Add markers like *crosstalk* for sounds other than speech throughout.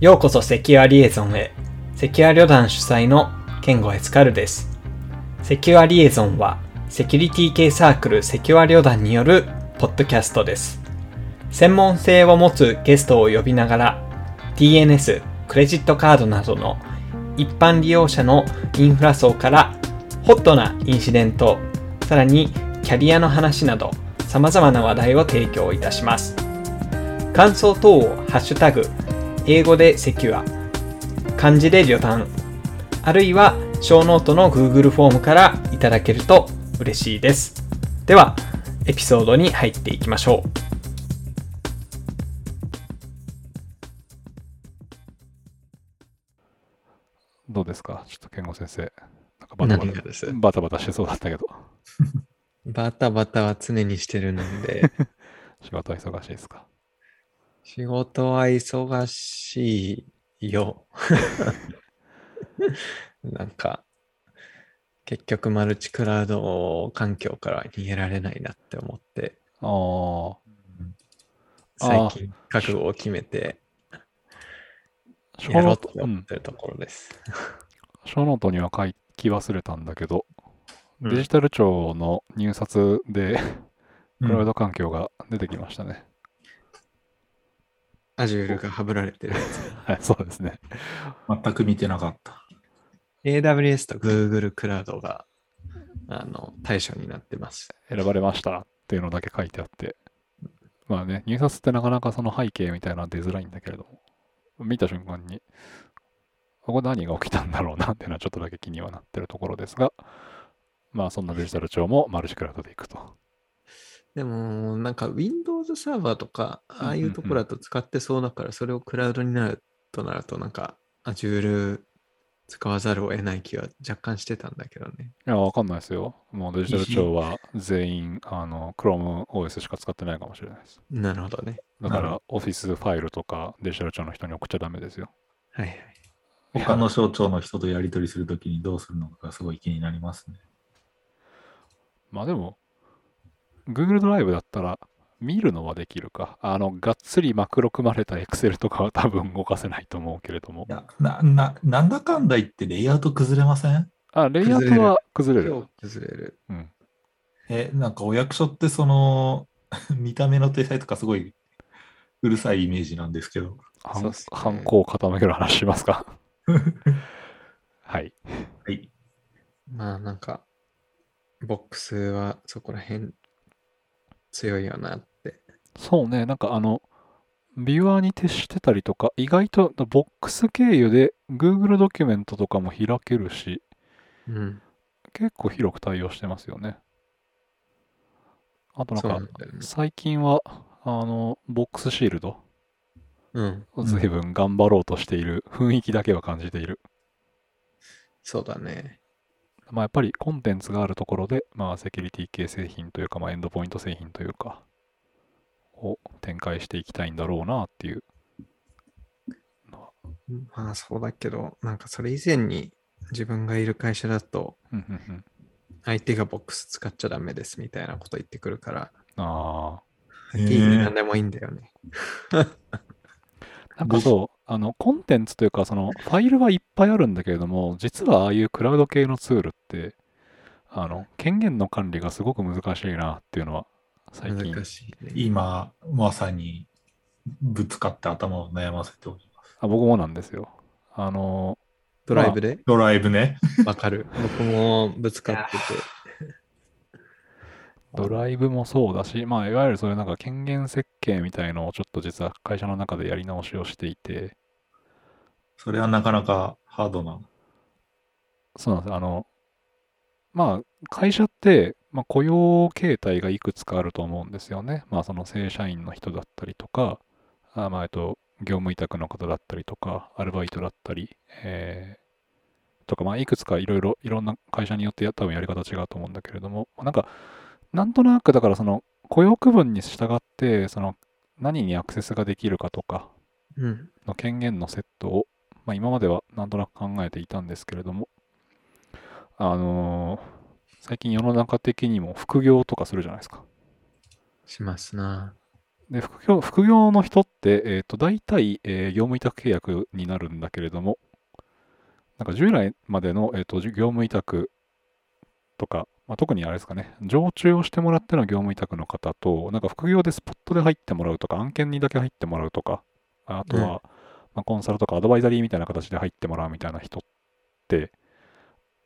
ようこそセキュアリエゾンへ。セキュア旅団主催のケンゴエスカルです。セキュアリエゾンは、セキュリティ系サークルセキュア旅団によるポッドキャストです。専門性を持つゲストを呼びながら、DNS、クレジットカードなどの一般利用者のインフラ層からホットなインシデント、さらにキャリアの話など様々な話題を提供いたします。感想等をハッシュタグ、英語で secure、漢字で旅団、あるいはショーノートの Google フォームからいただけると嬉しいです。では、エピソードに入っていきましょう。どうですか？ちょっと健吾先生。なんかバタバタ何がです？バタバタしてそうだったけど、*laughs* バタバタは常にしてるので、*laughs* 仕事は忙しいですか？仕事は忙しいよ。*laughs* なんか、結局マルチクラウド環境から逃げられないなって思って、ああ、最近覚悟を決めて小やろうとノート、うん思ってるところです。ショーノートには書き忘れたんだけど、うんデジタル庁の入札でうんクラウド環境が出てきましたね。Azure がはぶられてるやつ。はい、そうですね。全く見てなかった。AWS と Google クラウドがあの対象になってます。選ばれましたっていうのだけ書いてあって、まあね、入札ってなかなかその背景みたいなのは出づらいんだけれども、見た瞬間に、ここ何が起きたんだろうなっていうのはちょっとだけ気にはなってるところですが、まあそんなデジタル庁もマルチクラウドでいくと。でも、なんか Windows サーバーとか、ああいうところだと使ってそうだから、それをクラウドになるとなると、なんか Azure 使わざるを得ない気は若干してたんだけどね。いや、わかんないですよ。もうデジタル庁は *laughs* 全員、あの、ChromeOS しか使ってないかもしれないです。なるほどね。だからなるほ、オフィスファイルとかデジタル庁の人に送っちゃダメですよ。はいはい。他の省庁の人とやり取りするときにどうするのかがすごい気になりますね。まあでも、Google ドライブだったら、見るのはできるか。あの、がっつりマクロ組まれた Excel とかは多分動かせないと思うけれどもい。や、な、な、なんだかんだ言ってレイアウト崩れません？あ、レイアウトは崩れる。崩れる。うん。え、なんかお役所ってその、*laughs* 見た目の体裁とかすごいうるさいイメージなんですけど。はんそうっすねハンコを傾ける話しますか？はい。はい。まあなんか、ボックスはそこら辺強いよなって。そうね、なんかあの、ビュアーに徹してたりとか、意外とボックス経由で Google ドキュメントとかも開けるし、うん。結構広く対応してますよね。あとなんかん、ね。最近は、あの、ボックスシールド、うん。随分頑張ろうとしている雰囲気だけは感じている。そうだね。まあやっぱりコンテンツがあるところで、まあセキュリティ系製品というか、まあエンドポイント製品というか、を展開していきたいんだろうなっていう。まあそうだけど、なんかそれ以前に自分がいる会社だと、相手がボックス使っちゃダメですみたいなこと言ってくるから、あいい何でもいいんだよね。あ、なんかそう、あの、コンテンツというか、その、ファイルはいっぱいあるんだけれども、実はああいうクラウド系のツールって、あの、権限の管理がすごく難しいなっていうのは、最近。難しいね。今、まさにぶつかって頭を悩ませております。あ僕もなんですよ。あの、ドライブで？ドライブね。わかる。僕もぶつかってて。ドライブもそうだし、まあ、いわゆるそういうなんか権限設計みたいのをちょっと実は会社の中でやり直しをしていて、それはなかなかハードな。そうなんです。あの、まあ、会社って、まあ、雇用形態がいくつかあると思うんですよね。まあ、その正社員の人だったりとか、あまあ、えっと、業務委託の方だったりとか、アルバイトだったり、えーとか、まあ、いくつかいろいろ、いろんな会社によってや多分やり方違うと思うんだけれども、なんか、なんとなく、だからその、雇用区分に従って、その、何にアクセスができるかとかうん。の権限のセットを、まあ、今まではなんとなく考えていたんですけれども、あのー最近世の中的にも副業とかするじゃないですか。しますな。で副業副業の人って、えー、と大体、えー業務委託契約になるんだけれども、なんか従来までの、えー、と業務委託とか、まあ、特にあれですかね、常駐をしてもらっての業務委託の方と、なんか副業でスポットで入ってもらうとか、案件にだけ入ってもらうとか、あとは、うんまあ、コンサルとかアドバイザリーみたいな形で入ってもらうみたいな人って、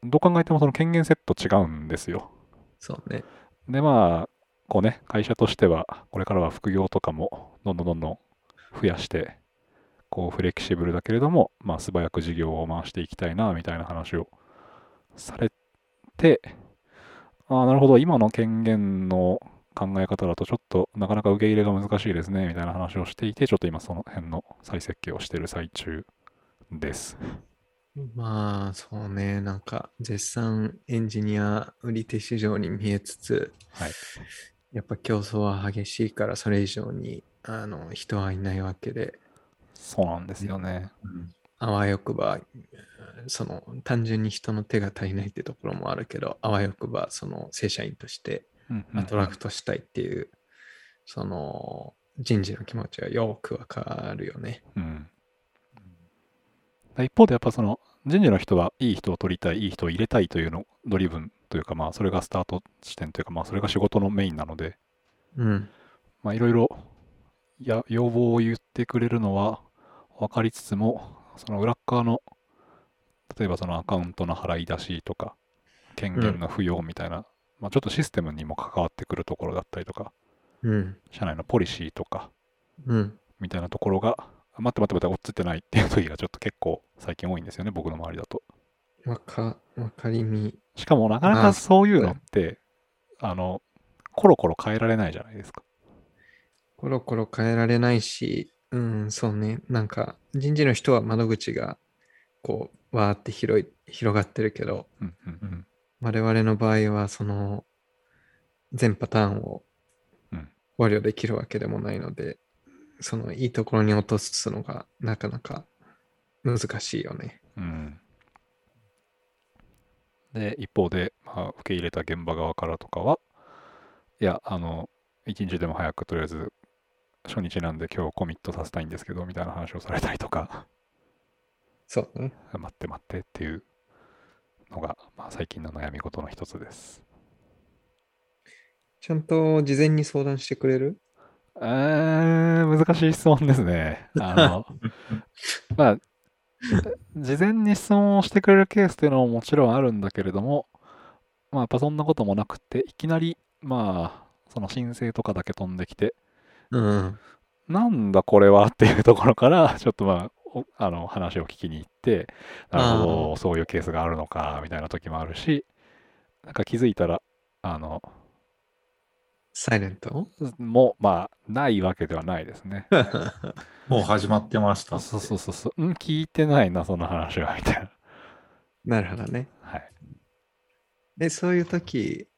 どう考えてもその権限セット違うんですよ。そうね。で、まあ、こうね、会社としては、これからは副業とかも、どんどんどんどん増やして、こう、フレキシブルだけれども、まあ、素早く事業を回していきたいな、みたいな話をされて、ああ、なるほど、今の権限の考え方だと、ちょっとなかなか受け入れが難しいですね、みたいな話をしていて、ちょっと今その辺の再設計をしている最中です。まあ、そうね。なんか、絶賛エンジニア売り手市場に見えつつ、はい。やっぱ競争は激しいから、それ以上にあの人はいないわけで、そうなんですよね。うんあわよくば、その単純に人の手が足りないってところもあるけど、あわよくば、その正社員としてうんうんアトラクトしたいっていう、その人事の気持ちはよくわかるよね。うん。一方でやっぱその人事の人はいい人を取りたい、いい人を入れたいというのドリブンというかまあそれがスタート地点というかまあそれが仕事のメインなので、うん。まあいろいろや要望を言ってくれるのは分かりつつも、その裏っ側の例えばそのアカウントの払い出しとか、権限の付与みたいな、まあちょっとシステムにも関わってくるところだったりとか、うん。社内のポリシーとか、うん。みたいなところが、あ待って待って待って、追っついてないっていう時がちょっと結構最近多いんですよね、僕の周りだと。わか、わかりみ。しかもなかなあかそういうのって、あの、コロコロ変えられないじゃないですか。コロコロ変えられないし、うん、そうね。なんか、人事の人は窓口が、こう、わーって広い、広がってるけど、うんうんうん。我々の場合は、その、全パターンをうん考慮できるわけでもないので、その、いいところに落とすのが、なかなか難しいよね。うん。で、一方で、まあ、受け入れた現場側からとかは、いや、あの、一日でも早くとりあえず、初日なんで今日コミットさせたいんですけど、みたいな話をされたりとか、そうね。待って待ってっていうのが、まあ、最近の悩み事の一つです。ちゃんと事前に相談してくれる？えー、難しい質問ですね。あの、*laughs* まあ、事前に質問をしてくれるケースっていうのももちろんあるんだけれども、まあ、やっぱそんなこともなくて、いきなり、まあ、その申請とかだけ飛んできて、うん。なんだこれはっていうところから、*laughs* ちょっとまあ、おあの話を聞きに行って、なるほあど、そういうケースがあるのか、みたいな時もあるし、なんか気づいたら、あの、サイレント？もう、まあ、ないわけではないですね。*laughs* もう始まってました。そうそうそうそう。うん、聞いてないな、その話は、みたいな。なるほどね。はい。え、そういう時、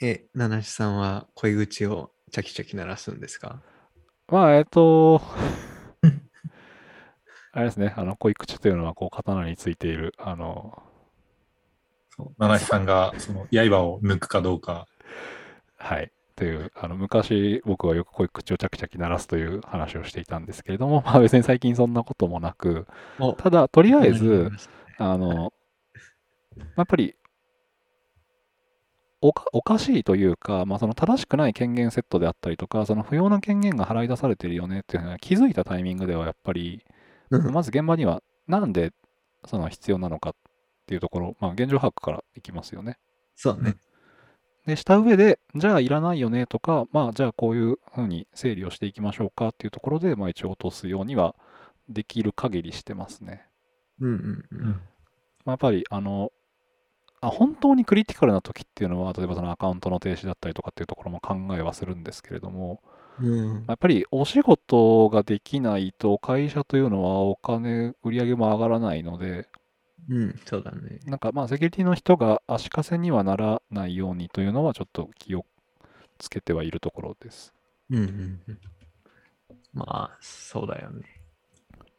え、七七さんは恋口をチャキチャキ鳴らすんですか？まあ、えっと、あれですね、あの、恋口というのは、こう、刀についている、あの、そう七七さんがその刃を抜くかどうか。はい。という、あの、昔、僕はよく恋口をチャキチャキ鳴らすという話をしていたんですけれども、まあ別に最近そんなこともなく、おただ、とりあえずあの、やっぱり、おかおかしいというか、まあ、その正しくない権限セットであったりとか、その不要な権限が払い出されてるよねっていうのは気づいたタイミングではやっぱり、うんまず現場にはなんでその必要なのかっていうところ、まあ、現状把握からいきますよね。そうね。で、した上で、じゃあいらないよねとか、まあ、じゃあこういうふうに整理をしていきましょうかっていうところで、まあ、一応落とすようにはできる限りしてますね。うんうんう。うんん。まあ、やっぱり、あの、あ本当にクリティカルな時っていうのは、例えばそのアカウントの停止だったりとかっていうところも考えはするんですけれども、うんまあやっぱりお仕事ができないと会社というのはお金、売り上げも上がらないので、うん、そうだね。なんかまあセキュリティの人が足かせにはならないようにというのはちょっと気をつけてはいるところです。うんうんうん。まあ、そうだよね。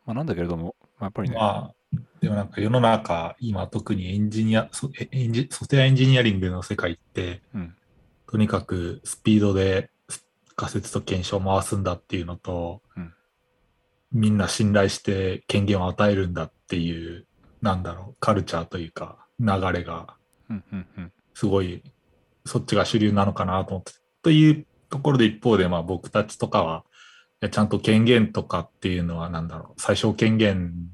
まあ、なんだけれども、まあ、やっぱりね、まあ、でもなんか世の中、今特にエンジニア、ソえエンジソフトウェアエンジニアリングの世界って、うん、とにかくスピードで、ス仮説と検証を回すんだっていうのと、うんみんな信頼して権限を与えるんだっていう、なんだろう、カルチャーというか、流れが。すごい、そっちが主流なのかなと思って。というところで一方で、まあ僕たちとかは、いやちゃんと権限とかっていうのは、なんだろう、最小権限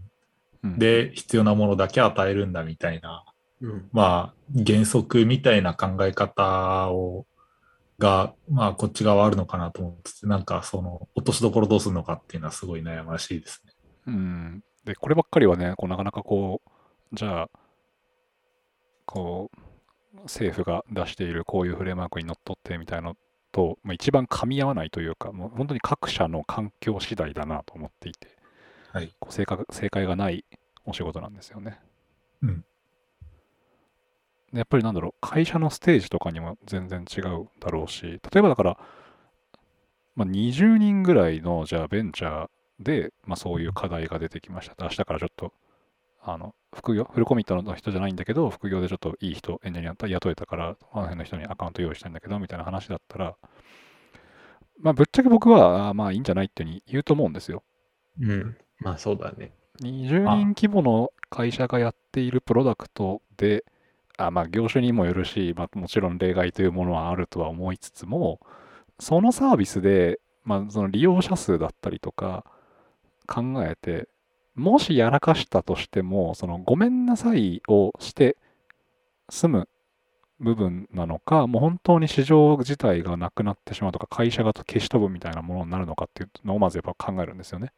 うん、で必要なものだけ与えるんだみたいな、うん。まあ原則みたいな考え方を、が、まあこっち側あるのかなと思ってて、なんかその落としどころどうするのかっていうのはすごい悩ましいですね。うん。で、こればっかりはね、こうなかなかこう、じゃあ、こう、政府が出しているこういうフレームワークにのっとってみたいのと、まあ、一番噛み合わないというか、もう本当に各社の環境次第だなと思っていて、はい。こう正確正解がないお仕事なんですよね。うん。でやっぱりなんだろう、会社のステージとかにも全然違うだろうし、例えばだから、まあ、20人ぐらいのじゃあベンチャーで、まあ、そういう課題が出てきました。明日からちょっと、あの、副業、フルコミットの人じゃないんだけど、副業でちょっといい人、エンジニア雇えたから、あの辺の人にアカウント用意したいんだけど、みたいな話だったら、まあ、ぶっちゃけ僕は、まあいいんじゃないっていうふうに言うと思うんですよ。うん。まあそうだね。20人規模の会社がやっているプロダクトで、あまあ業種にもよるし、まあ、もちろん例外というものはあるとは思いつつも、そのサービスで、まあ、その利用者数だったりとか考えて、もしやらかしたとしても、そのごめんなさいをして済む部分なのか、もう本当に市場自体がなくなってしまうとか、会社が消し飛ぶみたいなものになるのかっていうのをまずやっぱ考えるんですよね。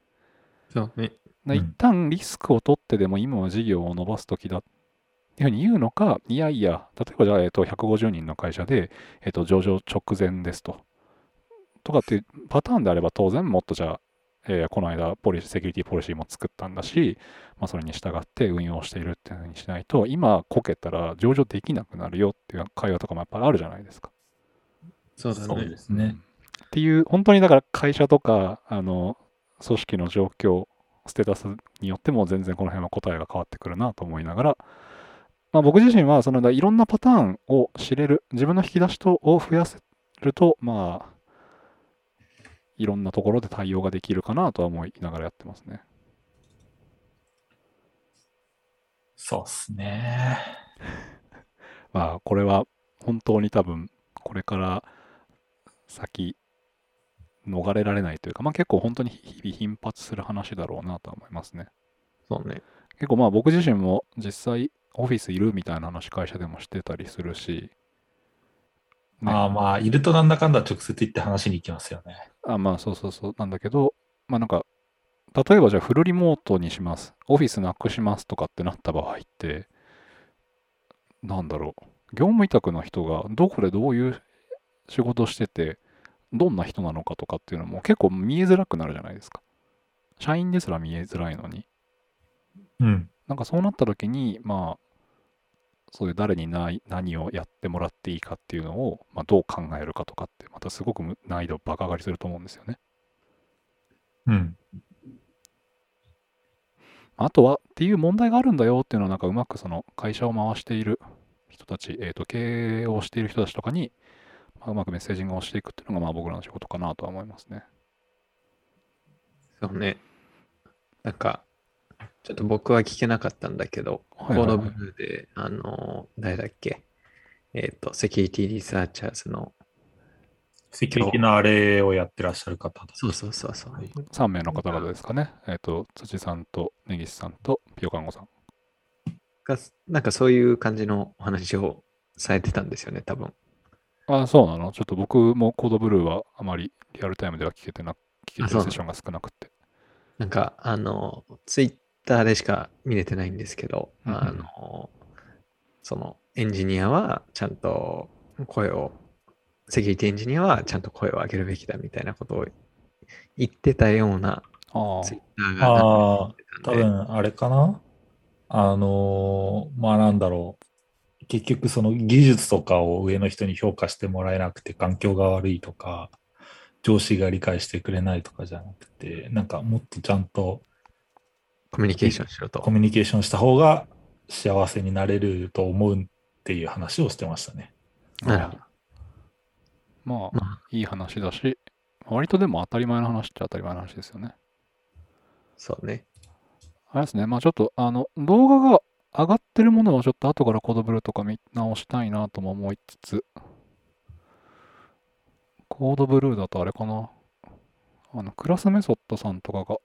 そうね。うんな一旦リスクを取ってでも今は事業を伸ばすときだっていうふうに言うのか、いやいや、例えばじゃあ、えっと、150人の会社で、えっと、上場直前ですと。とかっていうパターンであれば当然もっとじゃあ、えーこの間ポリシー、セキュリティポリシーも作ったんだし、まあ、それに従って運用しているっていうふうにしないと、今こけたら上場できなくなるよっていう会話とかもやっぱりあるじゃないですか。そうだねそうで。すね。っていう、本当にだから会社とか、あの、組織の状況、ステータスによっても全然この辺は答えが変わってくるなと思いながら、まあ、僕自身はそのいろんなパターンを知れる、自分の引き出しとを増やせると、まあ、いろんなところで対応ができるかなとは思いながらやってますね。そうっすね。*laughs* まあ、これは本当に多分、これから先、逃れられないというか、まあ結構本当に日々頻発する話だろうなとは思いますね。そうね。結構まあ僕自身も実際オフィスいるみたいな話会社でもしてたりするし、ねまあまあ、いるとなんだかんだ直接行って話に行きますよね。あまあそうそうそうなんだけど、まあなんか、例えばじゃあフルリモートにします、オフィスなくしますとかってなった場合って、なんだろう、業務委託の人がどこでどういう仕事してて、どんな人なのかとかっていうのも結構見えづらくなるじゃないですか。社員ですら見えづらいのに。うん。なんかそうなった時に、まあ、そういう誰に何何をやってもらっていいかっていうのを、まあ、どう考えるかとかって、またすごくむ難易度バカ上がりすると思うんですよね。うん。あとは、っていう問題があるんだよっていうのを、なんかうまくその会社を回している人たち、えっ、と、経営をしている人たちとかに、まあ、うまくメッセージングをしていくっていうのが、まあ僕らの仕事かなとは思いますね。そうね。なんか、ちょっと僕は聞けなかったんだけど、はいはいはい CODE BLUE で、あの、誰だっけ？えっ、と、 security researchers の、セキュリティのあれをやってらっしゃる方だ。そうそうそうそう。はい3名の方々ですかね。えっ、と、辻さんと根岸さんとピヨカンゴさん。がなんかそういう感じのお話をされてたんですよね、多分。あ、そうなの？ちょっと僕もコードブルーはあまりリアルタイムでは聞けてな、聞けてるセッションが少なくて。なんか、あの、ツイッターでしか見れてないんですけど、うんうん。あの、そのエンジニアはちゃんと声を、セキュリティエンジニアはちゃんと声を上げるべきだみたいなことを言ってたようなああツイッターがあ多分あれかな？あのーまあなんだろう。結局その技術とかを上の人に評価してもらえなくて環境が悪いとか、上司が理解してくれないとかじゃなくて、なんかもっとちゃんとコミュニケーションしろとコ。ミュニケーションした方が幸せになれると思うっていう話をしてましたね。なるほど。まあ、まあ、いい話だし、割とでも当たり前の話っちゃ当たり前の話ですよね。そうね。あれですね、まあちょっと、あの、動画が上がってるものをちょっと後からコードブルーとか見直したいなとも思いつつ、コードブルーだとあれかな。あの、クラスメソッドさんとかが、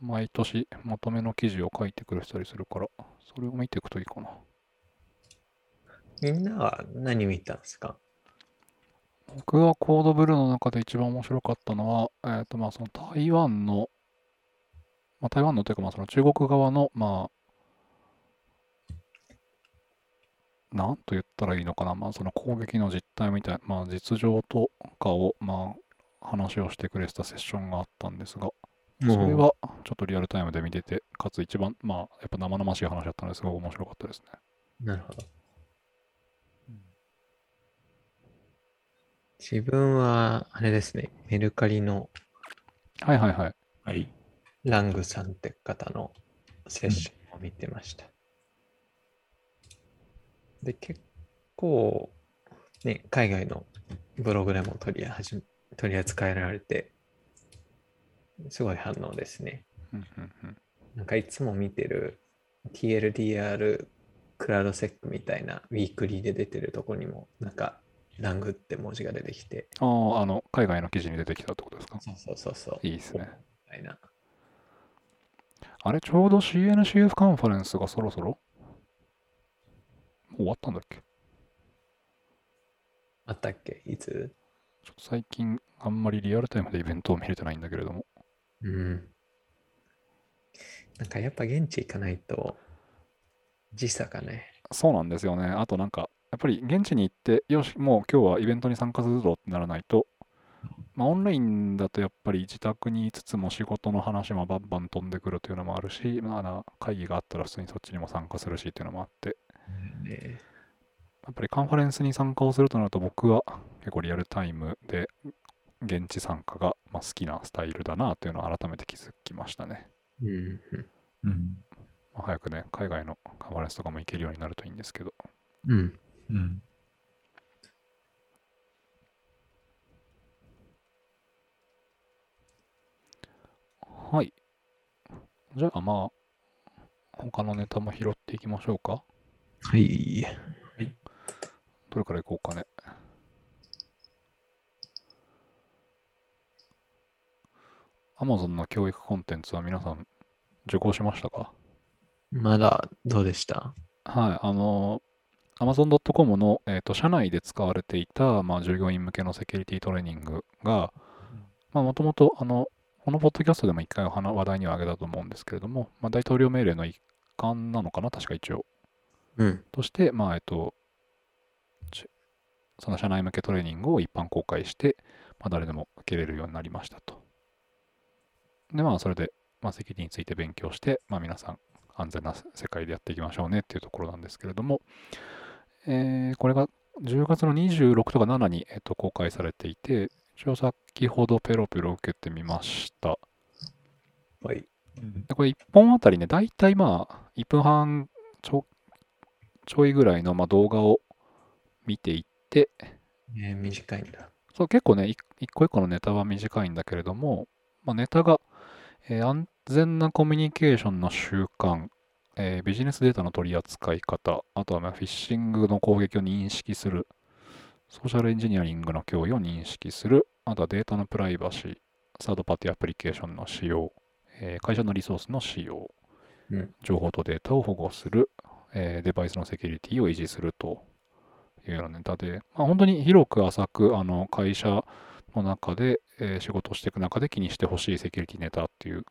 毎年まとめの記事を書いてくれたりするから、それを見ていくといいかな。みんなは何見たんですか？僕はコードブルーの中で一番面白かったのは、えっ、と、まあその台湾の、まあ台湾のというか、まあその中国側の、まあ、なんと言ったらいいのかな、まあその攻撃の実態みたいな、まあ実情とかを、まあ話をしてくれてたセッションがあったんですが、それはちょっとリアルタイムで見てて、かつ一番、まあやっぱ生々しい話だったのですごく面白かったですね。なるほど。自分は、あれですね、メルカリのはいはいはい。はい。ラングさんって方のセッションを見てました。で、結構、ね、海外のブログでも取り始め取り扱えられて、すごい反応ですね。なんかいつも見てる TLDR クラウドセックみたいなウィークリーで出てるとこにも、なんかラングって文字が出てきて、ああ、あの、海外の記事に出てきたってことですか？そうそうそうそう。いいですね。みたいな。あれ、ちょうど CNCF カンファレンスがそろそろ？終わったんだっけ？あったっけ？いつ？ちょっと最近あんまりリアルタイムでイベントを見れてないんだけれども。うん。なんかやっぱ現地行かないと時差がね。そうなんですよね。あとなんか、やっぱり現地に行って、よし、もう今日はイベントに参加するぞってならないと、まあオンラインだとやっぱり自宅にいつつも仕事の話もバンバン飛んでくるというのもあるし、まあな、会議があったら普通にそっちにも参加するしっていうのもあって、ねやっぱりカンファレンスに参加をするとなると僕は結構リアルタイムで現地参加がまあ好きなスタイルだなというのを改めて気づきましたね。うんうん。うん。まあ早くね、海外のカンファレンスとかも行けるようになるといいんですけど。うん。うん。はい。じゃあまあ、他のネタも拾っていきましょうか。はい。どれからいこうかね。Amazon の教育コンテンツは皆さん受講しましたか？まだどうでした？はい、あの、Amazon.com の、えーと社内で使われていた、まあ、従業員向けのセキュリティトレーニングが、まあ、もともと、あの、このポッドキャストでも一回お話話題には挙げたと思うんですけれども、まあ、大統領命令の一環なのかな、確か一応。うん。として、まあ、えっと、ちその社内向けトレーニングを一般公開して、まあ、誰でも受けれるようになりましたと。で、まあ、それで、まあ、セキュリティについて勉強して、まあ、皆さん、安全な世界でやっていきましょうねっていうところなんですけれども、えーこれが10月の26とか7に、えっと、公開されていて、一応先ほどペロペロ受けてみました。はい。でこれ1本あたりね、だいたいまあ、1分半ちょちょいぐらいのまあ動画を見ていって、えー短いんだ。そう結構ね、一一個一個のネタは短いんだけれども、まあ、ネタが、えー安全なコミュニケーションの習慣、えービジネスデータの取り扱い方、あとはまあフィッシングの攻撃を認識する、ソーシャルエンジニアリングの脅威を認識する、あとはデータのプライバシー、サードパーティアプリケーションの使用、えー会社のリソースの使用、うん。情報とデータを保護する、えーデバイスのセキュリティを維持するというようなネタで、まあ、本当に広く浅くあの会社の中で、えー仕事をしていく中で気にしてほしいセキュリティネタっていう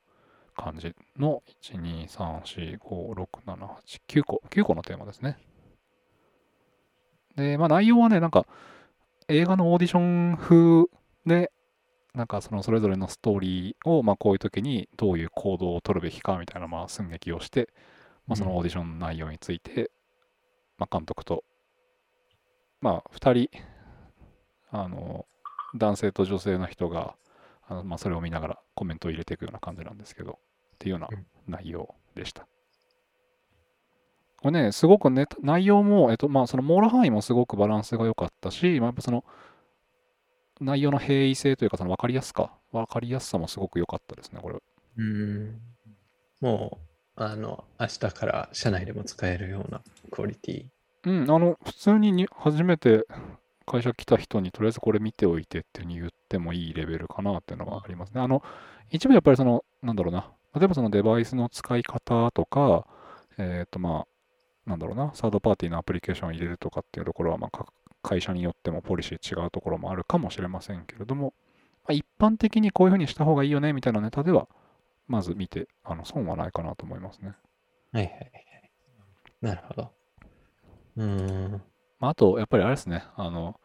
感じの1、2、3、4、5、6、7、8、9個、9個のテーマですね。で、まあ内容はね、なんか映画のオーディション風で、なんかそのそれぞれのストーリーを、まあこういう時にどういう行動を取るべきかみたいな、まあ寸劇をして、まあそのオーディションの内容について、まあ監督と、まあ2人、あの、男性と女性の人が、あのまあ、それを見ながらコメントを入れていくような感じなんですけど、っていうようなうん内容でした。これね、すごくね、内容も、えっと、まあ、その網羅範囲もすごくバランスが良かったし、まあ、やっぱその、内容の平易性というか、その分かりやすか、分かりやすさもすごく良かったですね、これ。うん。もう、あの、明日から社内でも使えるようなクオリティ。うん、あの、普通にに初めて会社来た人にとりあえずこれ見ておいてっていうふうに言ってもいいレベルかなっていうのがありますね。あの、一部やっぱりその、なんだろうな、例えばそのデバイスの使い方とか、えっ、とまあ、なんだろうな、サードパーティーのアプリケーションを入れるとかっていうところは、まあ、各会社によってもポリシー違うところもあるかもしれませんけれども、まあ、一般的にこういうふうにした方がいいよねみたいなネタでは、まず見て、あの損はないかなと思いますね。はいはいはい。なるほど。うーん。まあ、あと、やっぱりあれですね、あの、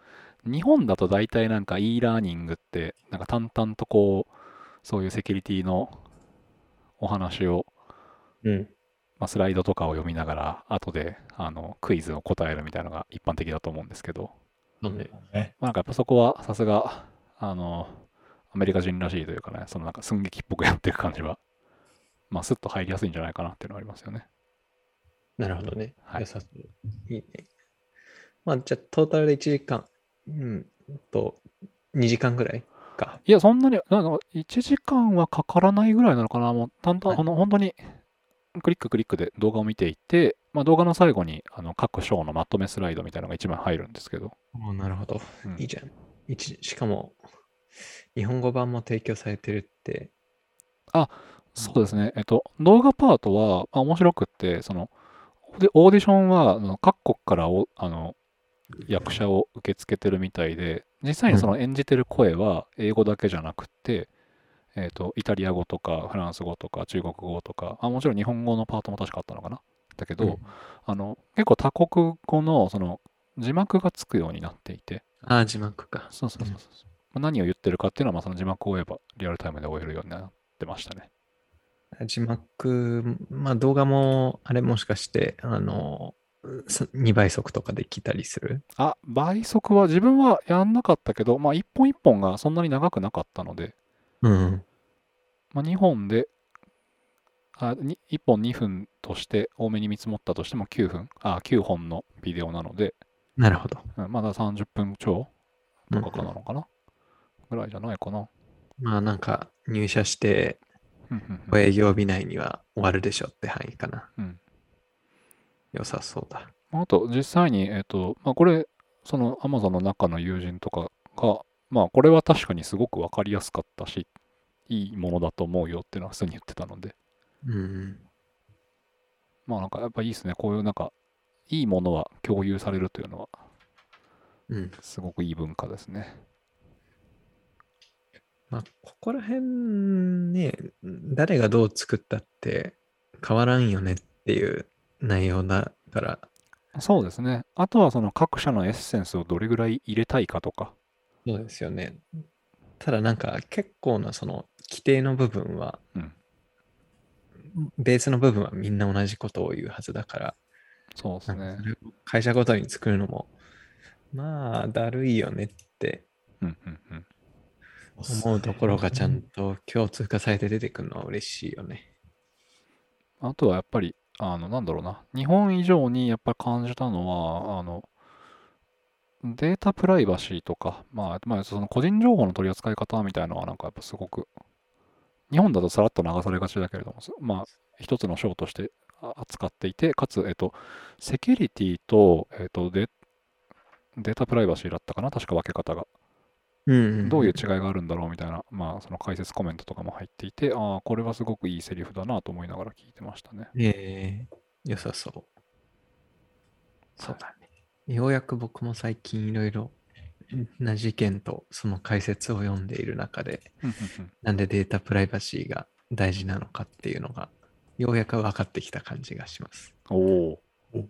日本だと大体なんか e ラーニングって、なんか淡々とこう、そういうセキュリティのお話を、うん。まあ、スライドとかを読みながら、後であのクイズを答えるみたいなのが一般的だと思うんですけど、なんで、ね。まあ、なんかやっぱそこはさすが、あの、アメリカ人らしいというかね、そのなんか寸劇っぽくやってる感じは、まあ、スッと入りやすいんじゃないかなっていうのはありますよね。なるほどね。はい。いいね。まあ、じゃあ、トータルで1時間、うん、と、2時間ぐらいか。いや、そんなに、なんか1時間はかからないぐらいなのかな、もう、淡々、はい。あの、本当に、クリッククリックで動画を見ていって、まあ、動画の最後にあの各章のまとめスライドみたいなのが一枚入るんですけど、あなるほど。うん。いいじゃん。一しかも、日本語版も提供されてるって、そうですね、えっと、動画パートは、まあ、面白くって、その、でオーディションはあの各国からおあの役者を受け付けてるみたいで、実際にその演じてる声は英語だけじゃなくて、えっと、イタリア語とかフランス語とか中国語とか、あもちろん日本語のパートも確かあったのかな。だけど、うんあの結構他国語のその字幕がつくようになっていて、ああ、字幕か。そうそうそうそう。まあ何を言ってるかっていうのは、まあその字幕を追えばリアルタイムで追えるようになってましたね。字幕、まあ動画も、あれもしかして、あの、2倍速とかできたりする？あ、倍速は自分はやんなかったけど、まあ一本一本がそんなに長くなかったので、うん。まあ2本で、あに1本2分として多めに見積もったとしても9分、あ、9本のビデオなので、なるほど。うんまだ30分超とかかなのかな、ぐらいじゃないかな。まあなんか入社してうんうんうん5営業日内には終わるでしょって範囲かな。うん良さそうだ。まああと、実際に、えっ、と、まあ、これ、その Amazon の中の友人とかが、まあ、これは確かにすごくわかりやすかったし、いいものだと思うよっていうのは普通に言ってたので、うん。まあ、なんかやっぱいいですね。こういうなんか、いいものは共有されるというのは、うん。すごくいい文化ですね。まあここら辺ね、誰がどう作ったって変わらんよねっていう内容だから、そうですね。あとはその各社のエッセンスをどれぐらい入れたいかとか、そうですよね。ただなんか結構なその規定の部分は、うんベースの部分はみんな同じことを言うはずだから、そうですね会社ごとに作るのも、まあ、だるいよねってうんうんうん。思うところがちゃんと共通化されて出てくるのは嬉しいよね。あとはやっぱり、あの、なんだろうな、日本以上にやっぱり感じたのは、あの、データプライバシーとか、まあ、まあ、その個人情報の取り扱い方みたいなのは、なんかやっぱすごく、日本だとさらっと流されがちだけれども、まあ、一つの章として扱っていて、かつ、えっと、セキュリティと、えっと、デデータプライバシーだったかな、確か分け方が。うんどういう違いがあるんだろうみたいな、まあ、その解説コメントとかも入っていて、ああ、これはすごくいいセリフだなと思いながら聞いてましたね。ええ良さそう。そうだね。ようやく僕も最近いろいろな事件とその解説を読んでいる中で、なんでデータプライバシーが大事なのかっていうのが、ようやく分かってきた感じがします。おおお。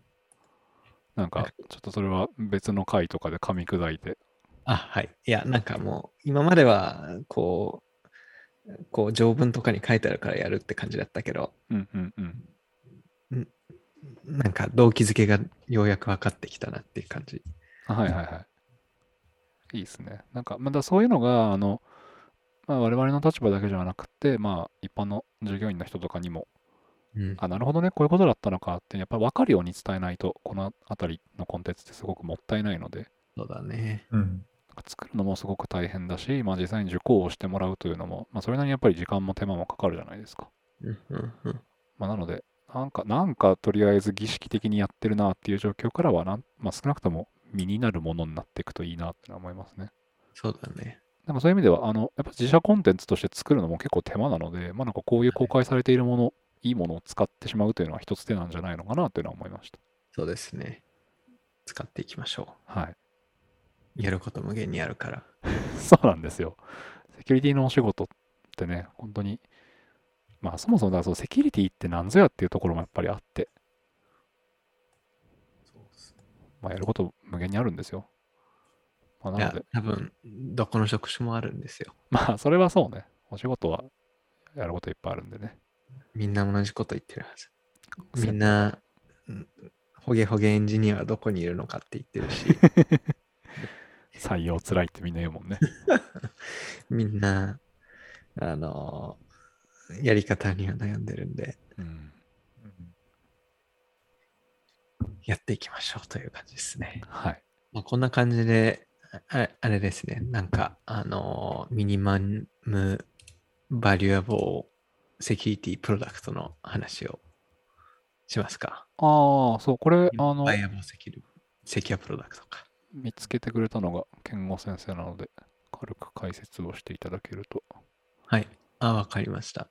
なんか、ちょっとそれは別の回とかで噛み砕いて。あ、はい。いや、なんかもう、今までは、こう、こう、条文とかに書いてあるからやるって感じだったけど、うんうんうん。なんか動機づけがようやく分かってきたなっていう感じ。あはいはいはい。いいですね。なんか、まだそういうのが、あの、まあ、我々の立場だけじゃなくて、まあ、一般の従業員の人とかにも、うん。あ、なるほどね、こういうことだったのかって、やっぱり分かるように伝えないと、この辺りのコンテンツってすごくもったいないので、そうだね。うん。作るのもすごく大変だし、まあ、実際に受講をしてもらうというのも、まあ、それなりにやっぱり時間も手間もかかるじゃないですか。うんうんうん。まあ、なので、なんか、なんかとりあえず儀式的にやってるなっていう状況からはなん、まあ、少なくとも身になるものになっていくといいなってのは思いますね。そうだね。なんかそういう意味では、あの、やっぱ自社コンテンツとして作るのも結構手間なので、まあなんかこういう公開されているもの、いいものを使ってしまうというのは一つ手なんじゃないのかなというのは思いました。そうですね。使っていきましょはい。う。やること無限にあるから。*laughs* そうなんですよ。セキュリティのお仕事ってね、本当に、まあそもそもだからそうセキュリティって何ぞやっていうところもやっぱりあって、まあやること無限にあるんですよ。まあ、なので、、多分、どこの職種もあるんですよ。*laughs* まあそれはそうね。お仕事はやることいっぱいあるんでね。みんな同じこと言ってるはず。みんな、うんほげほげエンジニアはどこにいるのかって言ってるし、*laughs* 採用つらいってみんな言うもんね。*laughs* みんな、あの、やり方には悩んでるんで、うん。やっていきましょうという感じですね。はい。まあ、こんな感じで、ああれですね、なんか、あの、ミニマムバリュアボーセキュリティプロダクトの話をしますか？ああ、そう、これ、あのバ、イアボーセキュリセキュアプロダクトか。見つけてくれたのが健吾先生なので、軽く解説をしていただけると。はい。あ、わかりました。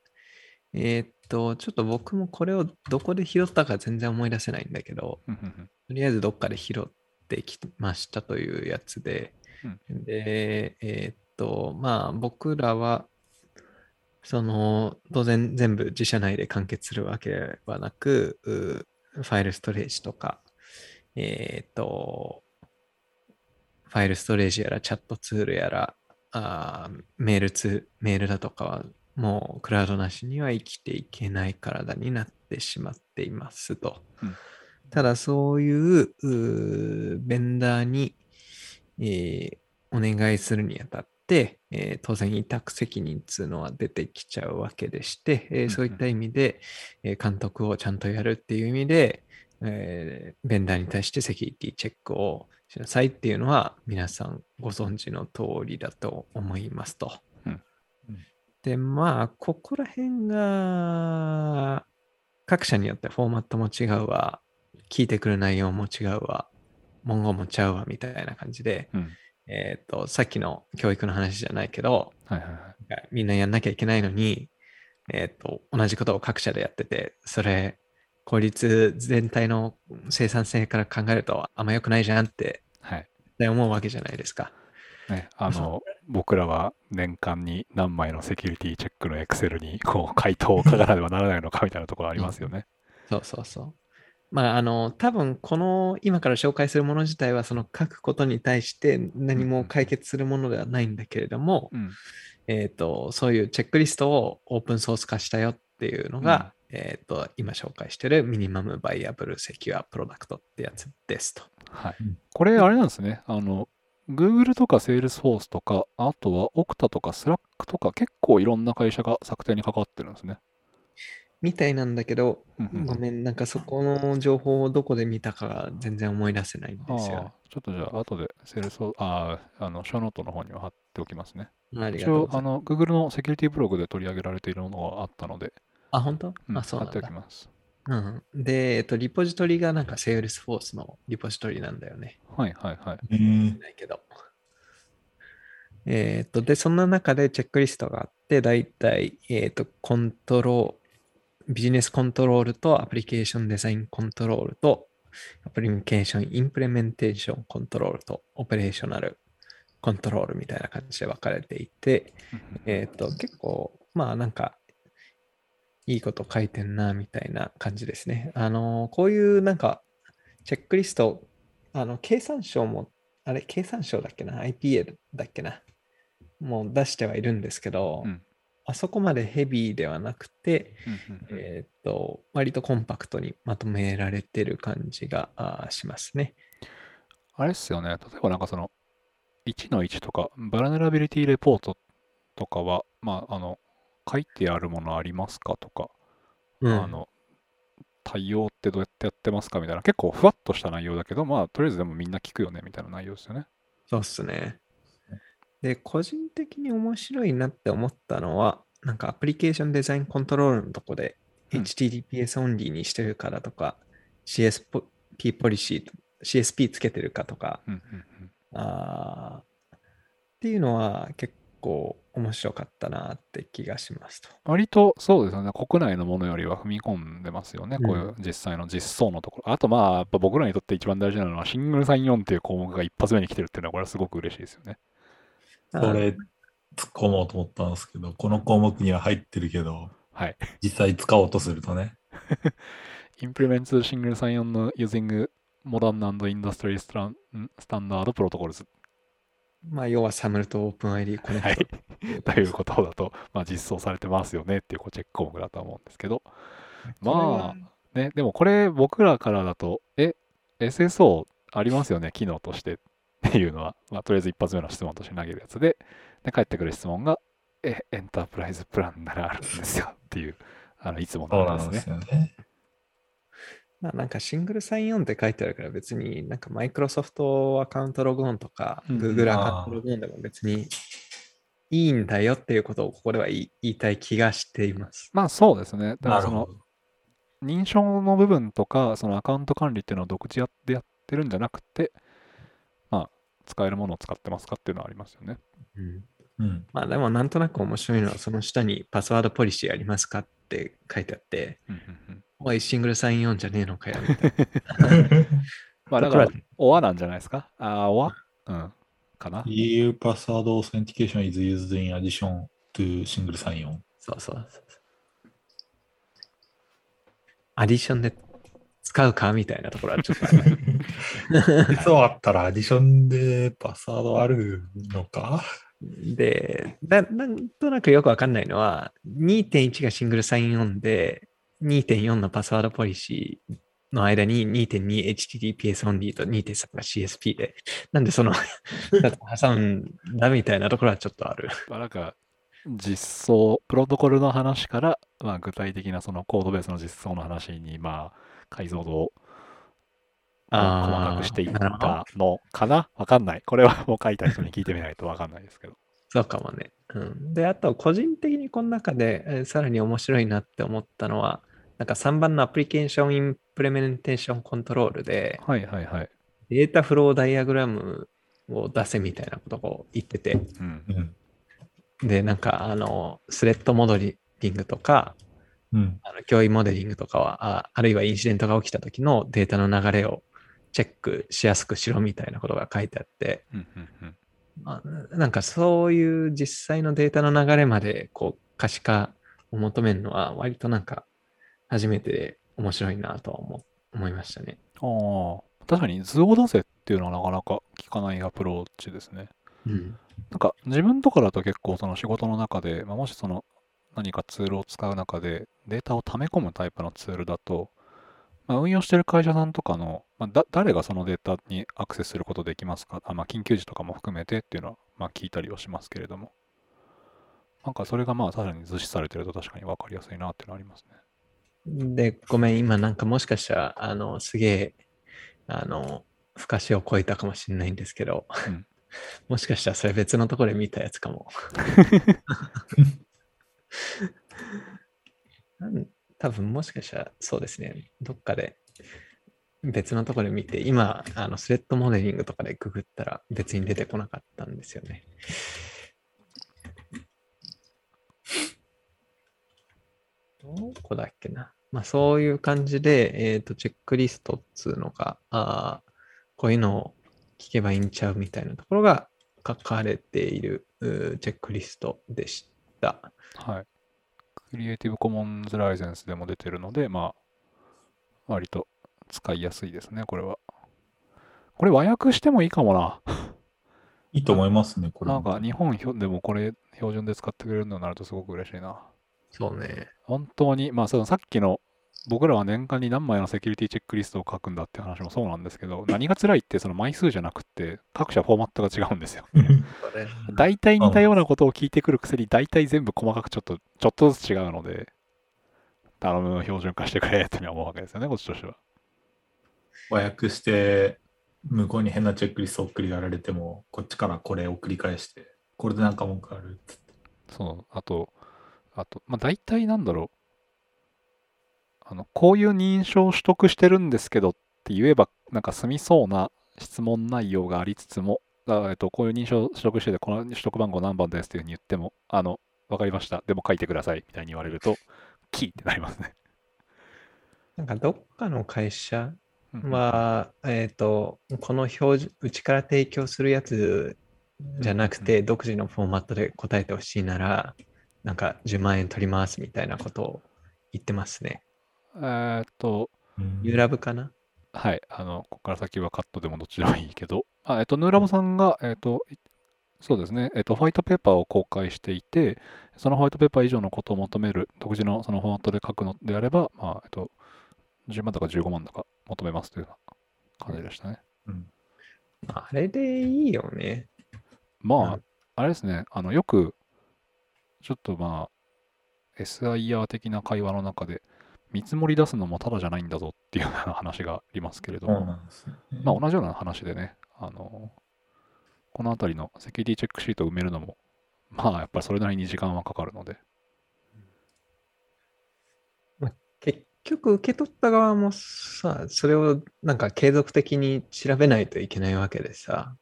えーっと、ちょっと僕もこれをどこで拾ったか全然思い出せないんだけど、うんうんうんとりあえずどっかで拾ってきましたというやつで、で、えーっと、まあ僕らは、その、当然全部自社内で完結するわけではなく、うファイルストレージとか、えーっと、ファイルストレージやらチャットツールやら、あーメールツメールだとかはもうクラウドなしには生きていけない体になってしまっていますと。うんただそういうベンダーに、えーお願いするにあたって、えー当然委託責任っていうのは出てきちゃうわけでして、えーうんそういった意味で、えー監督をちゃんとやるっていう意味で、えーベンダーに対してセキュリティチェックをしなさいっていうのは皆さんご存知の通りだと思いますと。うんうんで、まあ、ここら辺が各社によってフォーマットも違うわ、聞いてくる内容も違うわ、文言もちゃうわみたいな感じで、うん。えっ、と、さっきの教育の話じゃないけど、はいはいはい。みんなやんなきゃいけないのに、えっ、と、同じことを各社でやってて、それ、効率全体の生産性から考えるとあんま良くないじゃんってはい。絶対思うわけじゃないですか。ね、あの、僕らは年間に何枚のセキュリティチェックのエクセルに、こう、回答を書かなければならないのかみたいなところありますよね。*laughs* そうそうそう。まあ、あの、多分この今から紹介するもの自体は、その書くことに対して何も解決するものではないんだけれども、うん。えっ、と、そういうチェックリストをオープンソース化したよっていうのが、えっ、と、今紹介してるミニマムバイアブルセキュアプロダクトってやつですと。はいうん。これ、あれなんですね。あの、Google とか Salesforce とか、あとは Okta とか Slack とか、結構いろんな会社が策定に関わってるんですね。みたいなんだけど、うんうんごめん、なんかそこの情報をどこで見たかが全然思い出せないんあですよあ。ちょっとじゃあ、後で Salesforce、ああ、あの、ショーノートの方には貼っておきますね。あり一応、がとうございます。あの、Google のセキュリティブログで取り上げられているものがあったので、あ、本当、うんあ、そうなんだ貼っておき。ます。うん。で、えっと、リポジトリがなんか Salesforce のリポジトリなんだよね。はいはいはい。えーないけど。えっと、で、そんな中でチェックリストがあって、だいたい、えっと、コントロール、ビジネスコントロールとアプリケーションデザインコントロールと、アプリケーションインプレメンテーションコントロールと、オペレーショナルコントロールみたいな感じで分かれていて、えっ、と、結構、まあなんか、いいこと書いてんな、みたいな感じですね。あの、こういうなんか、チェックリスト、あの、経産省も、あれ、経産省だっけな ?IPA だっけな？もう出してはいるんですけど、うんあそこまでヘビーではなくて、うんうんうんえっ、と、割とコンパクトにまとめられてる感じがしますね。あれっすよね。例えばなんかその、1の1とか、バラネラビリティレポートとかは、まあ、あの、書いてあるものありますか？とか、うん。あの、対応ってどうやってやってますか？みたいな、結構ふわっとした内容だけど、まあ、とりあえずでもみんな聞くよねみたいな内容ですよね。そうっすね。で、個人的に面白いなって思ったのは、なんかアプリケーションデザインコントロールのとこで、うん。HTTPS オンリーにしてるかだとか、CSP ポリシー、CSP つけてるかとか、うんうんうん。あーっていうのは結構面白かったなって気がしますと。割とそうですよね、国内のものよりは踏み込んでますよね、こういう実際の実装のところ。あとまあ、やっぱ僕らにとって一番大事なのは、シングルサイン4っていう項目が一発目に来てるっていうのは、これはすごく嬉しいですよね。これ、突っ込もうと思ったんですけど、この項目には入ってるけど、はい。実際使おうとするとね。Implements single sign-on using modern and industry stan- standard protocols まあ、要はサムルとオープン ID コネはいクト。*laughs* ということだと、まあ、実装されてますよねっていうこうチェック項目だと思うんですけど、まあ、ね、でもこれ僕らからだと、え、SSO ありますよね、機能としてっていうのは、まあ、とりあえず一発目の質問として投げるやつで、で、返ってくる質問が、え、エンタープライズプランならあるんですよっていう、あのいつもそうのでなんですすね。よね。まあ、なんかシングルサインオンって書いてあるから別になんかマイクロソフトアカウントログオンとかうん Google アカウントログオンでも別にいいんだよっていうことをここでは言い言いたい気がしています。まあそうですね。だからそのなるほど。認証の部分とか、そのアカウント管理っていうのを独自やでやってるんじゃなくて、まあ、使えるものを使ってますかっていうのはありますよね。うんうん。まあでもなんとなく面白いのはその下にパスワードポリシーありますかって書いてあって、うんうんうんおい、シングルサインオンじゃねえのかよ。*laughs* まあだから、オアなんじゃないですか？ああ、オアうん。かな？EU password authentication is used in addition to single sign-on. そうそうそう。アディションで使うかみたいなところはちょっと。*laughs* そうあったらアディションでパスワードあるのか？でな、なんとなくよくわかんないのは、2.1がシングルサインオンで、2.4のパスワードポリシーの間に 2.2HTTPS オンリーと2.3が CSP で、なんでその *laughs* 挟んだみたいなところはちょっとある。*laughs* まあなんか、実装、プロトコルの話から、まあ具体的なそのコードベースの実装の話に、まあ、解像度を細かくしていったのかな？わかんない。これはもう書いた人に聞いてみないとわかんないですけど。そうかもね。うん、で、あと、個人的にこの中で、えーさらに面白いなって思ったのは、なんか3番のアプリケーションインプレメンテーションコントロールで、はいはいはい。データフローダイアグラムを出せみたいなことを言ってて、うん。うん。で、なんか、あの、スレッドモデリングとか、うん。あの脅威モデリングとかはあ、あるいはインシデントが起きた時のデータの流れをチェックしやすくしろみたいなことが書いてあって、うんうんうんまあ、なんかそういう実際のデータの流れまでこう可視化を求めるのは割となんか初めてで面白いなとは思思いましたね。ああ、確かに図を出せっていうのはなかなか効かないアプローチですね。うん。なんか自分とかだと結構その仕事の中で、まあ、もしその何かツールを使う中でデータを溜め込むタイプのツールだと、まあ、運用してる会社さんとかの、まあ、だ誰がそのデータにアクセスすることできますか？あ、まあ、緊急時とかも含めてっていうのは、まあ、聞いたりはしますけれどもなんかそれがまあ確かに図示されてると確かに分かりやすいなっていうのはありますね。で、ごめん、今なんかもしかしたら、あの、すげえ、あの、ふかしを超えたかもしれないんですけど、うん *laughs* もしかしたらそれ別のところで見たやつかも。*laughs* 多分もしかしたらそうですね、どっかで別のところで見て、今、あのスレッドモデリングとかでググったら別に出てこなかったんですよね。どこだっけな。まあそういう感じで、えっ、と、チェックリストっつうのが、あーこういうのを聞けばいいんちゃうみたいなところが書かれているチェックリストでした。はい。クリエイティブコモンズライセンスでも出てるので、まあ、割と使いやすいですね、これは。これ和訳してもいいかもな。いいと思いますね、これ。なんか日本でもこれ標準で使ってくれるのになるとすごく嬉しいな。そうね。本当に、まあそのさっきの僕らは年間に何枚のセキュリティチェックリストを書くんだって話もそうなんですけど、*laughs* 何が辛いってその枚数じゃなくって各社フォーマットが違うんですよ。大体似たようなことを聞いてくるくせに大体全部細かくちょっと、ちょっとずつ違うので、頼む、標準化してくれってのは思うわけですよね、こっちとしては。和訳して、向こうに変なチェックリストを送りやられても、こっちからこれを繰り返してこれでなんか文句あるっつって。そう、あと、あと、まあ、大体なんだろう。あの、こういう認証を取得してるんですけどって言えば、なんか済みそうな質問内容がありつつも、あえっと、こういう認証を取得してて、この取得番号何番ですっていうふうに言っても、あの、わかりました。でも書いてください。みたいに言われると、キーってなりますね。なんかどっかの会社うんは、えっ、と、この標準、うちから提供するやつじゃなくて、独自のフォーマットで答えてほしいなら、なんか10万円取りますみたいなことを言ってますね。えーっと、うん。ユーラブかな？はい、あの、ここから先はカットでもどっちでもいいけど、あえっと、ヌーラボさんが、えっと、いそうですね、えっと、ホワイトペーパーを公開していて、そのホワイトペーパー以上のことを求める独自のそのフォーマットで書くのであれば、まあ、えっと、10万とか15万とか求めますというような感じでしたね。うん。あれでいいよね。まあうん、あれですね、あの、よく、ちょっとまあ、SIR 的な会話の中で、見積もり出すのもただじゃないんだぞっていう話がありますけれども、ね。まあ、同じような話でね、あの、このあたりのセキュリティチェックシートを埋めるのも、*laughs* まあ、やっぱりそれなりに時間はかかるので、結局、受け取った側もさ、それをなんか継続的に調べないといけないわけでさ。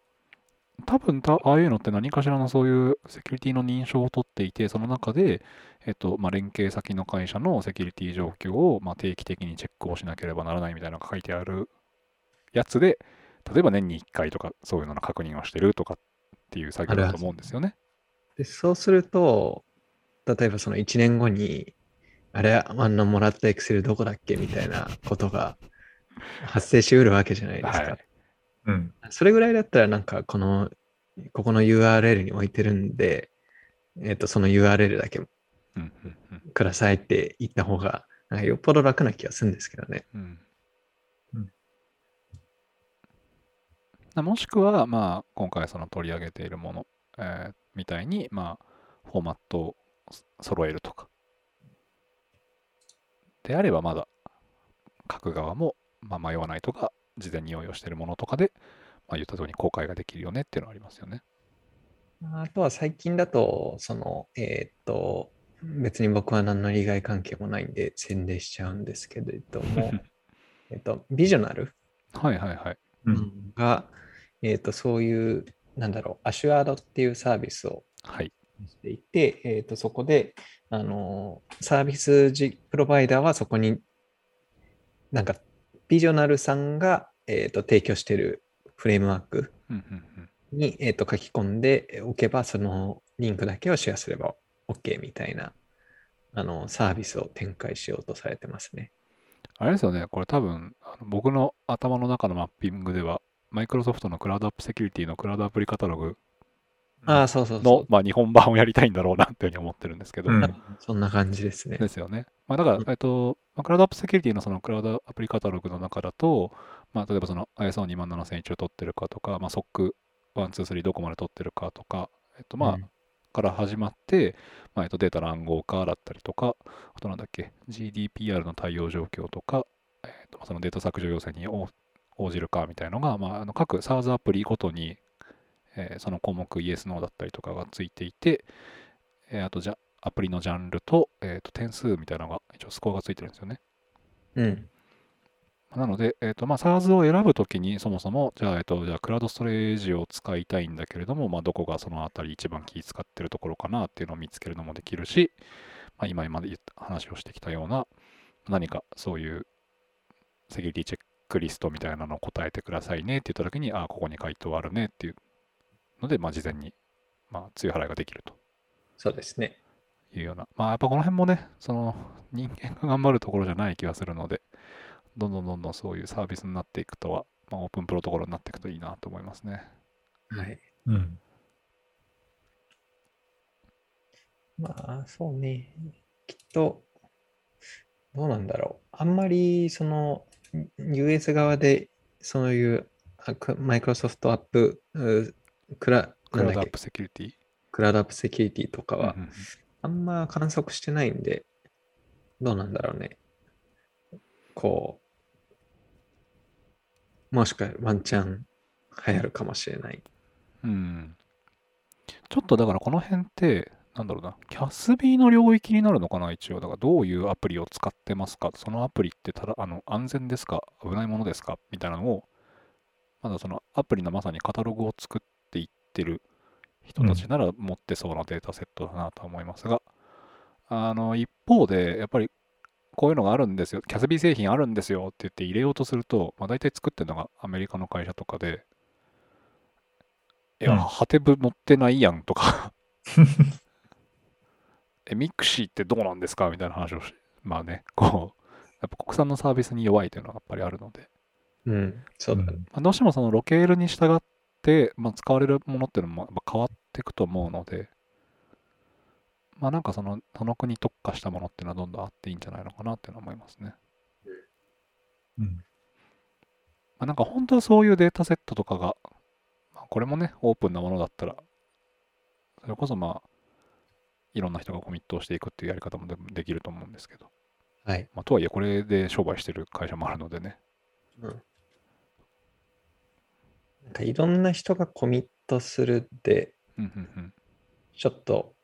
多分たああいうのって何かしらのそういうセキュリティの認証を取っていて、その中で、えっと、まあ、連携先の会社のセキュリティ状況を、まあ、定期的にチェックをしなければならないみたいなのが書いてあるやつで、例えば年に1回とかそういうのの確認をしてるとかっていう作業だと思うんですよね。で、そうすると、例えばその1年後に、あれ、あんなもらったエクセルどこだっけみたいなことが発生しうるわけじゃないですか。はいうん。それぐらいだったら、なんかこの、ここの URL に置いてるんで、えっ、と、その URL だけうんうんうんくださいって言った方が、なんかよっぽど楽な気がするんですけどね。うんうんなもしくは、まあ、今回その取り上げているもの、えーみたいに、まあ、フォーマットをそ揃えるとか。であれば、まだ、書く側も、まあ、迷わないとか、事前に用意をしているものとかで、まあ、言った通りに公開ができるよねっていうのはありますよね。あとは最近だと、その、えっ、と、別に僕は何の利害関係もないんで宣伝しちゃうんですけれども、*laughs* えっと、ビジョナルはいはいはい。うん。が、えっ、と、そういう、なんだろう、アシュアードっていうサービスをはい。していて、えっ、と、そこで、あの、サービスじプロバイダーはそこに、なんか、ビジョナルさんが、えっ、と、提供しているフレームワークに、えー、と書き込んでおけば、そのリンクだけをシェアすれば OK みたいなあのサービスを展開しようとされてますね。あれですよね、これ多分、あの僕の頭の中のマッピングでは、マイクロソフトのクラウドアップセキュリティのクラウドアプリカタログああ、そうそうそのう、まあ、日本版をやりたいんだろうなっていうふうに思ってるんですけど、うん。そんな感じですね。ですよね。まあ、だから、えっと、まあクラウドアップセキュリティのそのクラウドアプリカタログの中だと、まあ、例えばその ISO2 万7000一応取ってるかとか、まあ、SOC1、2、3どこまで取ってるかとか、えっと、まあ、うん。から始まって、まあ、えっと、データの暗号化だったりとか、あとなんだっけ、GDPR の対応状況とか、えっと、そのデータ削除要請に応応じるかみたいのが、まあ、あの各 SARS アプリごとに、えーその項目 Yes、No だったりとかがついていて、えーあとじゃアプリのジャンルと,、えーと点数みたいなのが一応スコアがついてるんですよね。うん。なので、えーとまあ、SARS を選ぶときにそもそも、じゃあ、えーと、じゃあクラウドストレージを使いたいんだけれども、まあ、どこがそのあたり一番気使ってるところかなっていうのを見つけるのもできるし、まあ、今まで話をしてきたような、何かそういうセキュリティチェックリストみたいなのを答えてくださいねって言ったときに、ああ、ここに回答あるねっていうので、まあ、事前に、まあ、追払いができるとそうですね。いうような、まあ、やっぱこの辺もね、その人間が頑張るところじゃない気がするので、どんどんどんどんそういうサービスになっていくとは、まあ、オープンプロトコルになっていくといいなと思いますね。はい。うん。まあ、そうね。きっと、どうなんだろう。あんまり、その、US 側で、そういう、マイクロソフトアップ、うクラ、クラウドアップセキュリティ？クラウドアップセキュリティとかはうん、うんうんあんま観測してないんで、どうなんだろうね。こう、もしかワンチャン流行るかもしれない。うん。ちょっとだからこの辺って、なんだろうな、キャスビーの領域になるのかな、一応。だからどういうアプリを使ってますか、そのアプリってただあの安全ですか、危ないものですか？みたいなのを、まだそのアプリのまさにカタログを作っていってる人たちなら持ってそうなデータセットだなとは思いますが、あの一方で、やっぱりこういうのがあるんですよ、キャスビー製品あるんですよって言って入れようとすると、まあ、大体作ってるのがアメリカの会社とかで、いや、うん。はてブ持ってないやんとか、*laughs* え、 mixi ってどうなんですか？みたいな話をし、まあね、こう、やっぱ国産のサービスに弱いというのはやっぱりあるので、うん、そうだね。まあ、どうしてもそのロケールに従って、まあ、使われるものっていうのもやっぱ変わっていくと思うので、まあなんかその、その国特化したものっていうのはどんどんあっていいんじゃないのかなっていうのは思いますね。うん。まあ、なんか本当はそういうデータセットとかが、まあ、これもね、オープンなものだったら、それこそまあ、いろんな人がコミットをしていくっていうやり方もでできると思うんですけど、はい。まあ、とはいえこれで商売してる会社もあるのでね。うん。なんかいろんな人がコミットするで。ちょっと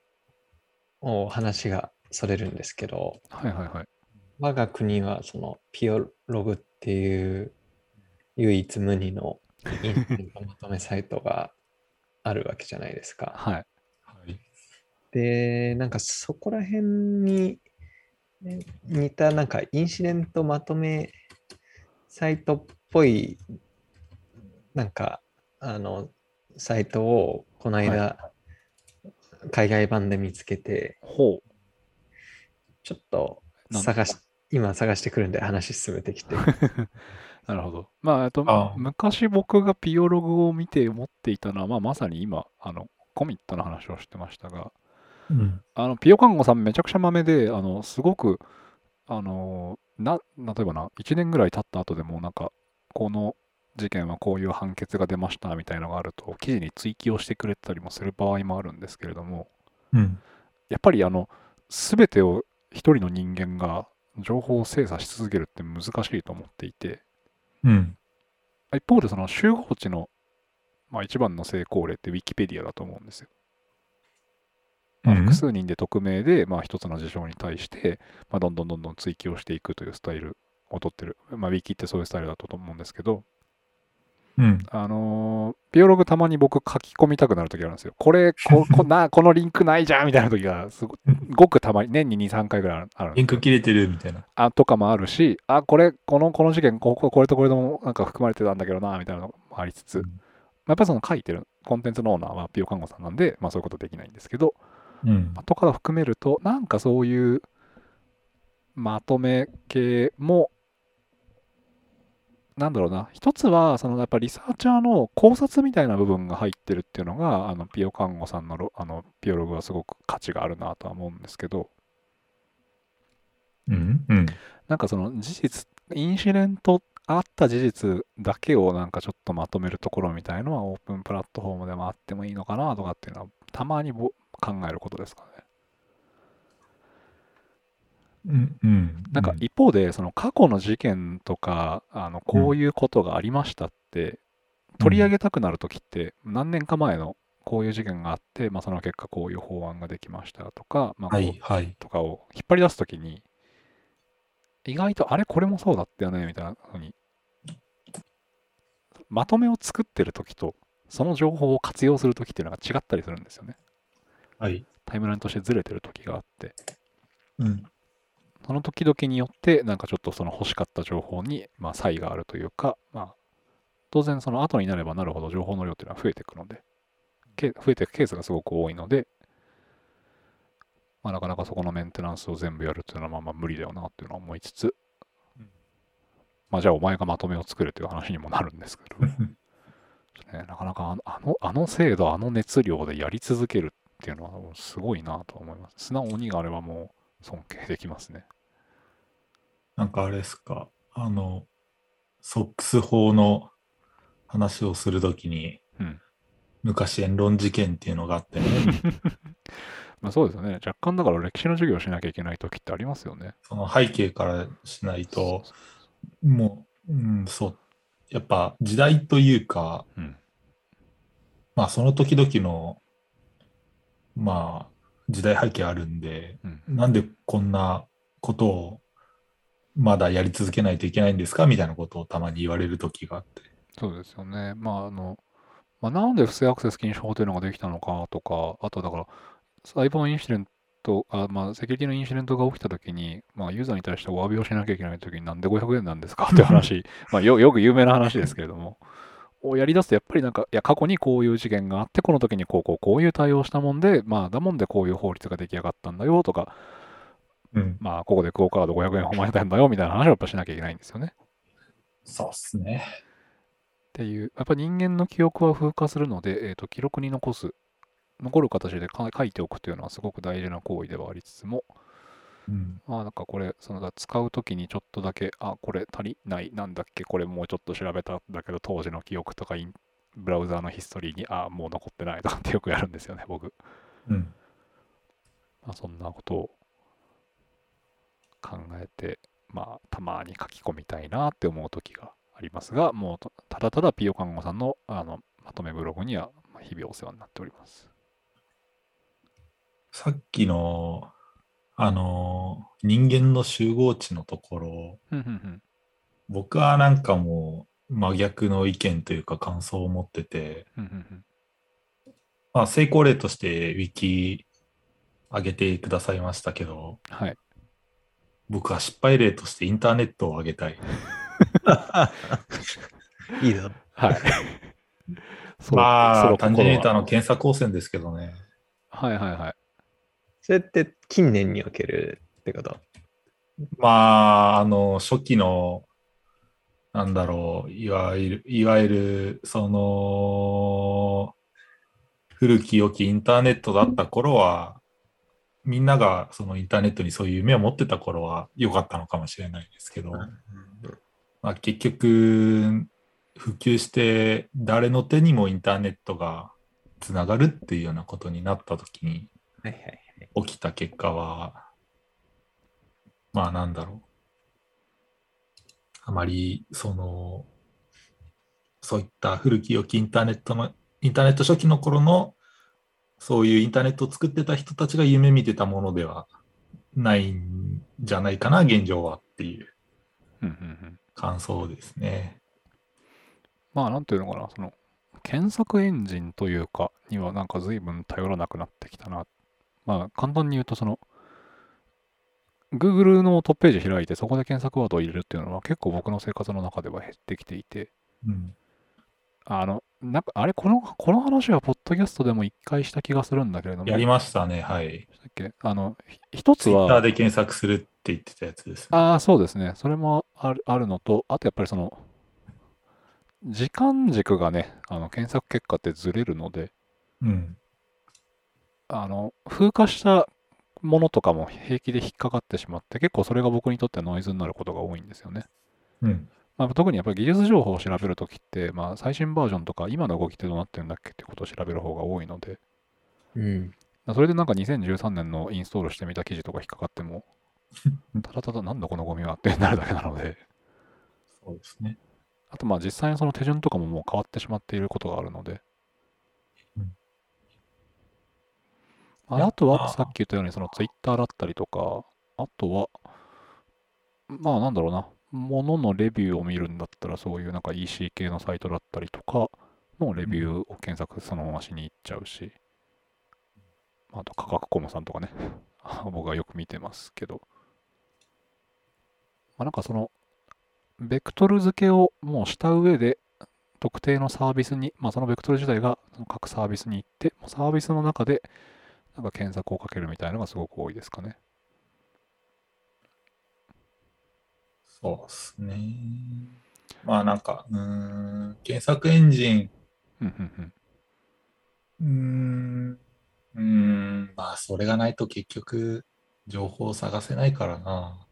お話がそれるんですけど、はいはいはい。我が国はそのピオログっていう唯一無二のインターネットまとめサイトがあるわけじゃないですか。はい。はい。で、なんかそこら辺にね似たなんかインシデントまとめサイトっぽいなんかあのサイトをこの間、海外版で見つけてほう。ちょっと探し今探してくるんで話進めてきて *laughs* なるほど。まあ、えっと、ああ昔僕がピオログを見て思っていたのは、まあ、まさに今、あの、コミットの話をしてましたが、うん。あの、ピオ看護さんめちゃくちゃ豆で、あの、すごく、あの、な、例えばな、1年ぐらい経った後でも、なんか、この事件はこういう判決が出ましたみたいなのがあると、記事に追記をしてくれたりもする場合もあるんですけれども、うん。やっぱりあの、すべてを一人の人間が情報を精査し続けるって難しいと思っていて、うん。一方でその集合値の、まあ、一番の成功例ってウィキペディアだと思うんですよ。まあうん複数人で匿名で、まあ、一つの事象に対して、まあ、どんどんどんどん追記をしていくというスタイルをとってる。まあ、ウィキってそういうスタイルだったと思うんですけど、うん。あのーピオログたまに僕書き込みたくなるときあるんですよ。これ、こ *laughs* こなこのリンクないじゃんみたいなときがすごごくたまに、年に2、3回ぐらいあるリンク切れてるみたいな。あとかもあるし、あ、これ、この、この事件、ここ、これとこれともなんか含まれてたんだけどな、みたいなのもありつつ、うんまあやっぱりその書いてるコンテンツのオーナーはピオ看護さんなんで、まあそういうことできないんですけど、うんまあ。とかを含めると、なんかそういうまとめ系も、なんだろうな、一つは、そのやっぱリサーチャーの考察みたいな部分が入ってるっていうのが、あのピオ看護さんのロあのピオログはすごく価値があるなとは思うんですけど、うん。うん。なんかその事実、インシデントあった事実だけをなんかちょっとまとめるところみたいのはオープンプラットフォームでもあってもいいのかなとかっていうのはたまにぼ考えることですかね。うん。うん。なんか一方でその過去の事件とかあのこういうことがありましたって取り上げたくなるときって何年か前のこういう事件があって、まあ、その結果こういう法案ができましたとか、まあ、こうはい。はい。とかを引っ張り出すときに、意外と、あれ、これもそうだったよね、みたいなふうに、まとめを作ってるときと、その情報を活用するときっていうのが違ったりするんですよね。はい。タイムラインとしてずれてるときがあって、うん。その時々によって、なんかちょっとその欲しかった情報に、まあ、差異があるというか、まあ、当然その後になればなるほど情報の量っていうのは増えていくので、け増えていくケースがすごく多いので、まあ、なかなかそこのメンテナンスを全部やるっていうのはまあまあ無理だよなっていうのは思いつつうん、まあじゃあお前がまとめを作るという話にもなるんですけど、*laughs* ね、なかなかあのあのあの精度、あの熱量でやり続けるっていうのはすごいなと思います。素直にがあればもう尊敬できますね。なんかあれですか、あの、ソックス法の話をするときに、うん昔言論事件っていうのがあってね、*laughs* まあそうですよね。若干だから歴史の授業をしなきゃいけない時ってありますよね。その背景からしないと、もう、うん、そう、やっぱ時代というか、うんまあその時々のまあ、時代背景あるんで、うんなんでこんなことをまだやり続けないといけないんですかみたいなことをたまに言われる時があって。そうですよね。まあ、あの、まあ、なんで不正アクセス禁止法というのができたのかとか、あとだから、サイバーインシデント、あまあ、セキュリティのインシデントが起きたときに、まあ、ユーザーに対してお詫びをしなきゃいけないときに、なんで500円なんですかって話、*laughs* まあよ、よく有名な話ですけれども、をやり出すと、やっぱりなんか、いや、過去にこういう事件があって、この時にこう、こう、こういう対応したもんで、まあ、だもんでこういう法律が出来上がったんだよとか、うん。まあ、ここでクオカード500円誉めたんだよみたいな話をやっぱしなきゃいけないんですよね。そうっすね。っていう、やっぱ人間の記憶は風化するので、えー、と記録に残す、残る形でか書いておくというのはすごく大事な行為ではありつつも、うん。まあなんかこれ、そのだ使うときにちょっとだけ、あ、これ足りない、なんだっけ、これもうちょっと調べたんだけど、当時の記憶とかイン、ブラウザーのヒストリーに、あ、もう残ってないとかってよくやるんですよね、僕。うん。まあ、そんなことを考えて、まあ、たまに書き込みたいなって思う時がありますが、もうとただただピヨ看護さんのあのまとめブログにはまあ日々お世話になっております。さっきの、あの、人間の集合値のところ、僕はなんかもう真逆の意見というか感想を持ってて、まあ、成功例としてウィキ上げてくださいましたけど、はい。僕は失敗例としてインターネットを上げたい。いいぞ。はい。そ *laughs* うまあ、単純に言うとあの検査光線ですけどね。はいはいはい。それって近年におけるってこと？まあ、あの、初期の、なんだろう、いわゆる、いわゆる、その、古き良きインターネットだった頃は、みんながそのインターネットにそういう夢を持ってた頃は良かったのかもしれないですけど、まあ、結局、普及して誰の手にもインターネットがつながるっていうようなことになった時にはいはいはい。起きた結果は、まあなんだろう。あまり、その、そういった古き良きインターネットの、インターネット初期の頃の、そういうインターネットを作ってた人たちが夢見てたものではないんじゃないかな、現状はっていう感想ですね。まあなんていうのかな、その検索エンジンというかにはなんか随分頼らなくなってきたな。まあ簡単に言うとその Google のトップページ開いてそこで検索ワードを入れるっていうのは結構僕の生活の中では減ってきていて、うん。あの、なんかあれこの、この話はポッドキャストでも一回した気がするんだけれども、やりましたね、はい。したっけ？あの、ひ一つは、で検索するって言ってたやつですね。ああ、そうですね。それもあるあるのと、あとやっぱりその、時間軸がね、あの検索結果ってずれるので、うん。あの、風化したものとかも平気で引っかかってしまって、結構それが僕にとってノイズになることが多いんですよね。うん。まあ、特にやっぱり技術情報を調べるときって、まあ、最新バージョンとか、今の動きってどうなってるんだっけっていうことを調べる方が多いので、うん。それでなんか2013年のインストールしてみた記事とか引っかかっても、*laughs* ただただなんだこのゴミはってなるだけなので、そうですね。あとまあ実際にその手順とかももう変わってしまっていることがあるので、うんああとはあ。さっき言ったようにそのツイッターだったりとか、あとは、まあなんだろうな、もののレビューを見るんだったらそういうなんか EC 系のサイトだったりとかのレビューを検索そのまましに行っちゃうし、あと価格コムさんとかね、*laughs* 僕はよく見てますけど、まあ、なんかその、ベクトル付けをもうした上で、特定のサービスに、まあそのベクトル自体が各サービスに行って、サービスの中でなんか検索をかけるみたいなのがすごく多いですかね。そうですね。まあなんか、うーん、検索エンジン、うんうんまあそれがないと結局情報を探せないからな。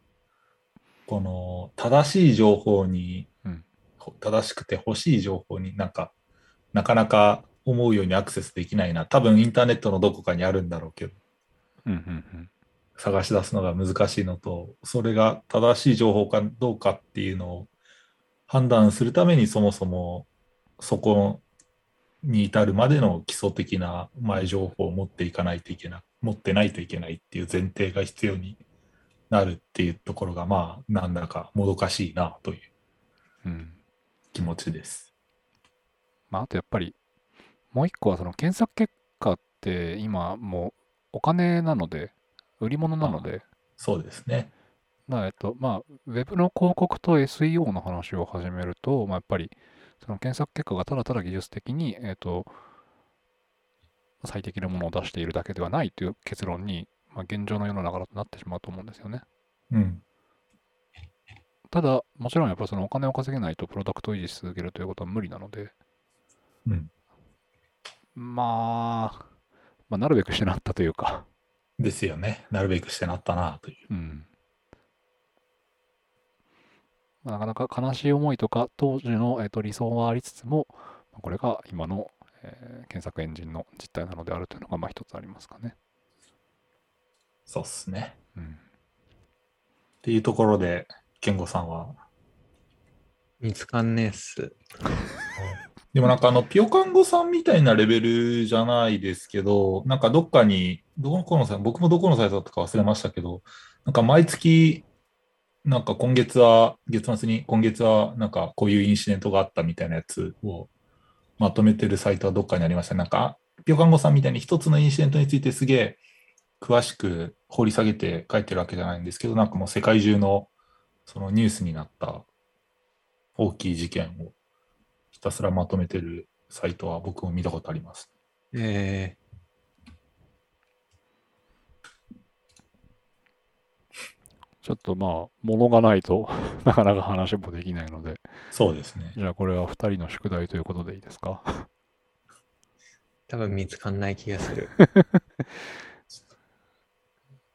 この正しい情報に、うんほ正しくて欲しい情報になんか、なかなか思うようにアクセスできないな。多分インターネットのどこかにあるんだろうけど、うんうんうん。探し出すのが難しいのと、それが正しい情報かどうかっていうのを判断するためにそもそもそこに至るまでの基礎的な前情報を持っていかないといけない、持ってないといけないっていう前提が必要になるっていうところが、まあ、なんだかもどかしいなといううん。気持ちです。まあ、あとやっぱり、もう一個はその検索結果って今もうお金なので、売り物なので、そうですね。まあ、えっと、まあ、ウェブの広告と SEO の話を始めると、まあ、やっぱり、その検索結果がただただ技術的に、えっと、最適なものを出しているだけではないという結論に、まあ、現状の世の中だとなってしまうと思うんですよね。うん。ただ、もちろんやっぱりそのお金を稼げないとプロダクトを維持し続けるということは無理なので、うん。まあ、まあ、なるべくしてなったというか、ですよね。なるべくしてなったなという。うん。まあなかなか悲しい思いとか、当時の、えっと理想はありつつも、まあこれが今の、えー検索エンジンの実態なのであるというのが、まあ一つありますかね。そうっすね。うん。っていうところで、健吾さんは？見つかんねえっす。*laughs* でもなんかあの、ピオカンゴさんみたいなレベルじゃないですけど、なんかどっかに、どこのサイト、僕もどこのサイトだったか忘れましたけど、なんか毎月、なんか今月は、月末に今月はなんかこういうインシデントがあったみたいなやつをまとめてるサイトはどっかにありました。なんか、ピオカンゴさんみたいに一つのインシデントについてすげえ詳しく掘り下げて書いてるわけじゃないんですけど、なんかもう世界中のそのニュースになった大きい事件をひたすらまとめてるサイトは僕も見たことあります。えちょっとまあ、物がないと *laughs* なかなか話もできないので、そうですね。じゃあこれは2人の宿題ということでいいですか？ー、多分見つかんない気がする。*laughs*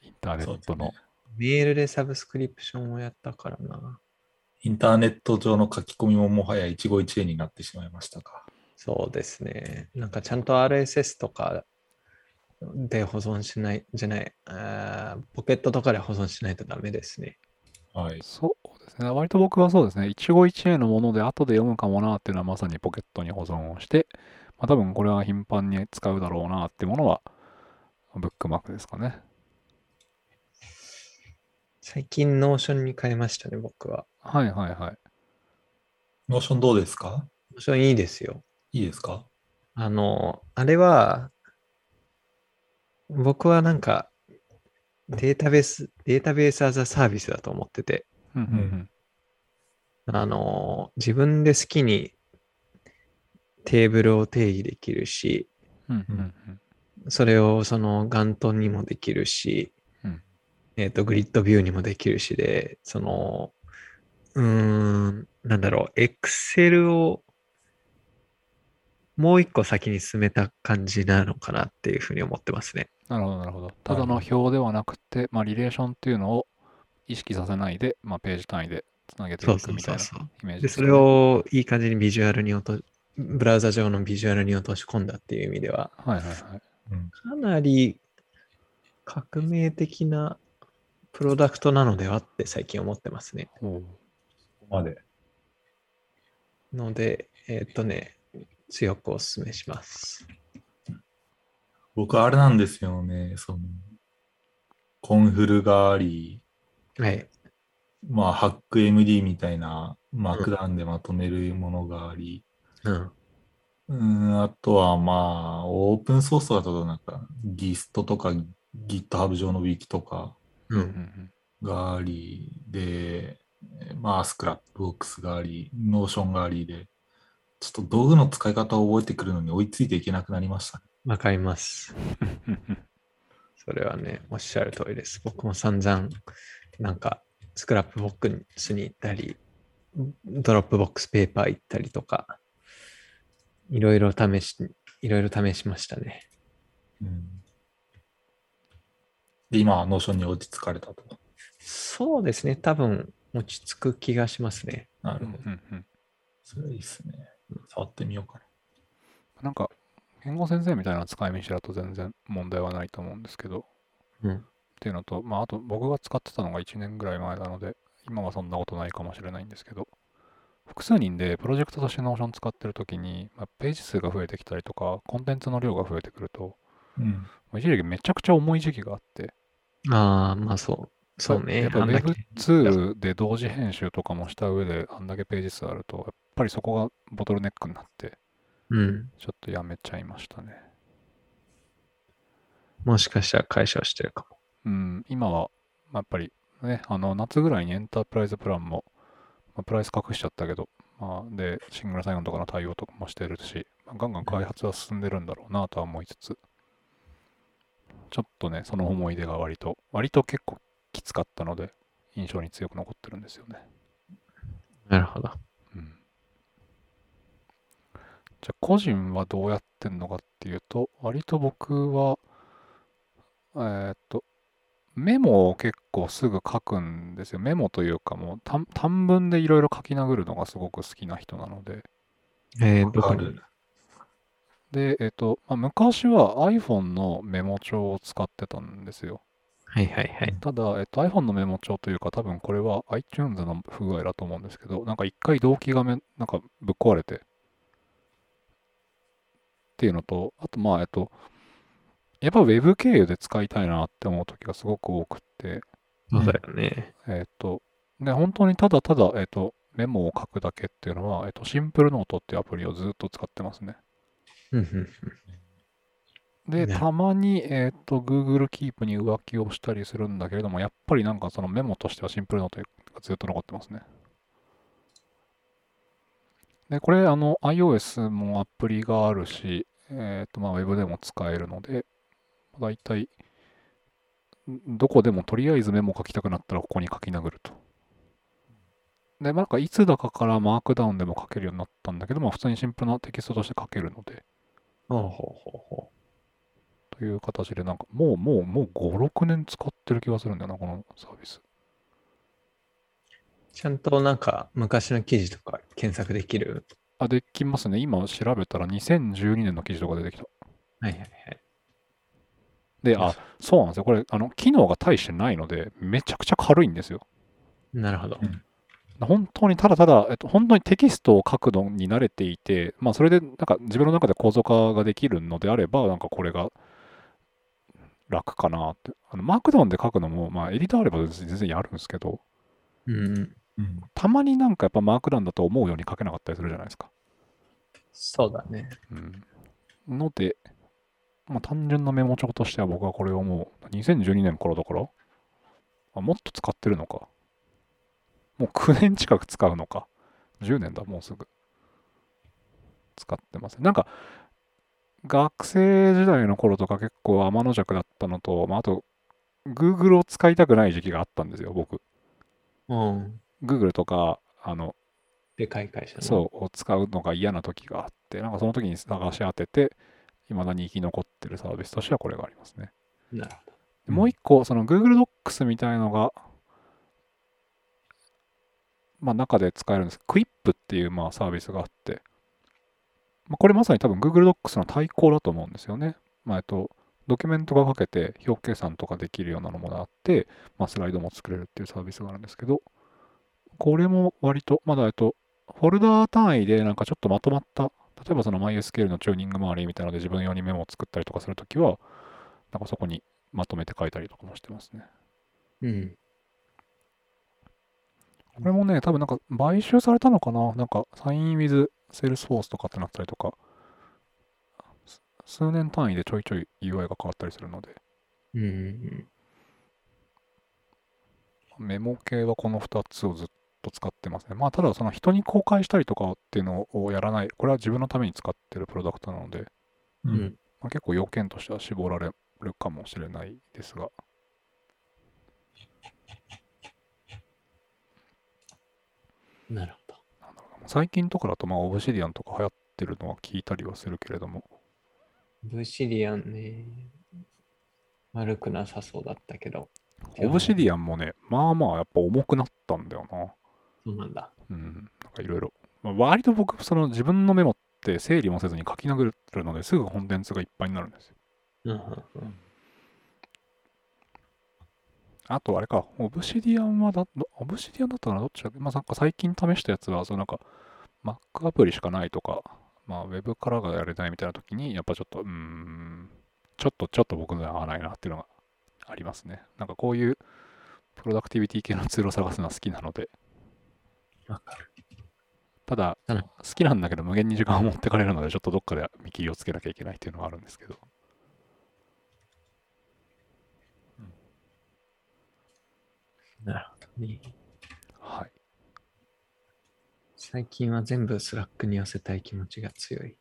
インターネットの。ねメールでサブスクリプションをやったからな。インターネット上の書き込みももはや一期一会になってしまいましたか。そうですね。なんかちゃんと RSS とかで保存しない、じゃない、あーポケットとかで保存しないとダメですね。はい。そうですね。割と僕はそうですね。一期一会のもので後で読むかもなっていうのはまさにポケットに保存をして、まあ多分これは頻繁に使うだろうなっていうものは、ブックマークですかね。最近 Notion に変えましたね、僕は。はいはいはい。 Notion どうですか？ Notion いいですよ。いいですか？あの、あれは、僕はなんか、データベース、データベースアザサービスだと思ってて、うんうんあの、自分で好きにテーブルを定義できるし、うんうんうんうんそれをそのガントンにもできるし、うんえっ、と、グリッドビューにもできるしで、その、うーん、なんだろう、Excel をもう一個先に進めた感じなのかなっていうふうに思ってますね。なるほどなるほど。ただの表ではなくて、まあリレーションっていうのを意識させないで、まあページ単位でつなげていうくみたいうな。イメージで、ねそれをいい感じにビジュアルに落と、ブラウザ上のビジュアルに落とし込んだっていう意味では、はいはいはい。かなり革命的なプロダクトなのではって最近思ってますね。おうここまで。ので、えーっとね、強くお勧めします。僕あれなんですよね。その、コンフルがあり、はい。まあ、ハック MD みたいな、マークダウンでまとめるものがあり、うん。うん、あとはまあ、オープンソースだとなんか、GIST とか GitHub 上の Wiki とかがあり、で、まあ、 Scrapbox があり、 Notion がありで、ちょっと道具の使い方を覚えてくるのに追いついていけなくなりましたね。わかります。う *laughs* んそれはね、おっしゃる通りです。僕も散々、なんか、 Scrapbox に行ったり、 Dropbox Paper 行ったりとか、いろいろ試し、いろいろ試しましたね。うん、で、今は Notion に落ち着かれたと。そうですね。多分、落ち着く気がしますね。なるほど。うんうんそれはいいっすね。触ってみようかなんか、言語先生みたいな使い道だと全然問題はないと思うんですけど、うん。っていうのと、まあ、あと僕が使ってたのが1年ぐらい前なので、今はそんなことないかもしれないんですけど、複数人でプロジェクトとして Notion 使ってるときに、まあ、ページ数が増えてきたりとか、コンテンツの量が増えてくると、うん。もう一時期めちゃくちゃ重い時期があって、ああ、まあそう。そうね。やっぱあんだけ Web2 で同時編集とかもした上で、あんだけページ数あると、やっぱりそこがボトルネックになって、うん。ちょっとやめちゃいましたね。もしかしたら解消してるかも。うん、今は、まあやっぱりね、あの、夏ぐらいにエンタープライズプランも、まあ、プライス隠しちゃったけど、まあ、で、シングルサインオンとかの対応とかもしてるし、まあ、ガンガン開発は進んでるんだろうなとは思いつつ、ちょっとね、その思い出が割と、割と結構きつかったので、印象に強く残ってるんですよね。なるほど。うん。じゃあ、個人はどうやってんのかっていうと、割と僕は、えーっと、メモを結構すぐ書くんですよ。メモというかもう短短文でいろいろ書き殴るのがすごく好きな人なので。えー、どこに？わかるで、えーっと、まあ、昔は iPhone のメモ帳を使ってたんですよ。はいはいはい。ただ、えっと、iPhone のメモ帳というか、多分これは iTunes の不具合だと思うんですけど、なんか一回動機がめ、なんかぶっ壊れて、っていうのと、あとまあ、えっと、やっぱ Web 経由で使いたいなって思う時がすごく多くって、そうだよね。えっと、で、本当にただただ、えっと、メモを書くだけっていうのは、えっと、シンプルノートっていうアプリをずっと使ってますね。で、ねたまに、えっと、Google Keep に浮気をしたりするんだけれども、やっぱりなんかそのメモとしてはシンプルノートがずっと残ってますね。で、これ、あの、iOS もアプリがあるし、えっと、まあ、Web でも使えるので、だいたい、んどこでもとりあえずメモ書きたくなったらここに書き殴ると。で、まあ、なんかいつだかからマークダウンでも書けるようになったんだけど、まあ、普通にシンプルなテキストとして書けるので、ほうほうほうほという形で、なんかもう、もう、もう5、6年使ってる気がするんだよな、このサービス。う。ちゃんとなんか昔の記事とか検索できる？あ、できますね。今調べたら2012年の記事とか出てきた。はいはいはい。で、あ、そうなんですよ。これ、あの、機能が大してないので、めちゃくちゃ軽いんですよ。なるほど。本当にただただ、えっと、本当にテキストを書くのに慣れていて、まあ、それで、なんか自分の中で構造化ができるのであれば、なんかこれが楽かなって。あの、マークダウンで書くのも、まあ、エディターあれば全然やるんですけど、うんうん。うん。たまになんかやっぱマークダウンだと思うように書けなかったりするじゃないですか。そうだね。うん。ので、まあ、単純なメモ帳としては僕はこれをもう2012年からだから、あもっと使ってるのか。もう9年近く使うのか。10年だ、もうすぐ。使ってます。なんか、学生時代の頃とか結構天の弱だったのと、まあ、あと、Google を使いたくない時期があったんですよ、僕。うん。Google とか、あの、でかい会社の。そう、を使うのが嫌な時があって、なんかその時に探し当てて、未だに生き残ってるサービスとしてはこれがありますね。う。なるほど。でもう一個、その Google Docs みたいのが、まあ中で使えるんですけど、Quip っていうまあサービスがあって、まあ、これまさに多分 Google Docs の対抗だと思うんですよね。まあ、えっと、ドキュメントが書けて表計算とかできるようなのもあって、まあ、スライドも作れるっていうサービスがあるんですけど、これも割と、まだえっと、フォルダー単位でなんかちょっとまとまった、例えばその MySQL のチューニング周りみたいなので自分用にメモを作ったりとかするときは、なんかそこにまとめて書いたりとかもしてますね。うん。これもね、多分なんか買収されたのかな？なんか、サイン with Salesforce とかってなったりとか、す数年単位でちょいちょい UI が変わったりするので、うんうんメモ系はこの2つをずっと使ってますね。まあ、ただその人に公開したりとかっていうのをやらない、これは自分のために使ってるプロダクトなので。うん。まあ、結構要件としては絞られるかもしれないですが、なるほど。なんだろうな最近とかだと、まあ、オブシディアンとか流行ってるのは聞いたりはするけれども、ブシリアンね。悪くなさそうだったけど。オブシディアンもね、まあまあやっぱ重くなったんだよな。そうなんだ。うん、なんかいろいろ。まあ割と僕、その自分のメモって整理もせずに書き殴るのですぐコンテンツがいっぱいになるんですよ。うんうんうん。あとあれか、オブシディアンはだ、どオブシディアンだったかなどっちだっけまあなんか最近試したやつは、そのなんか Mac アプリしかないとか、まあ Web からがやれないみたいな時に、やっぱちょっと、うーん、ちょっとちょっと僕には合わないなっていうのがありますね。なんかこういうプロダクティビティ系のツールを探すのは好きなので、わかる。ただ、好きなんだけど無限に時間を持ってかれるので、ちょっとどっかで見切りをつけなきゃいけないっていうのがあるんですけど。なるほどね。はい。最近は全部 Slack に寄せたい気持ちが強い。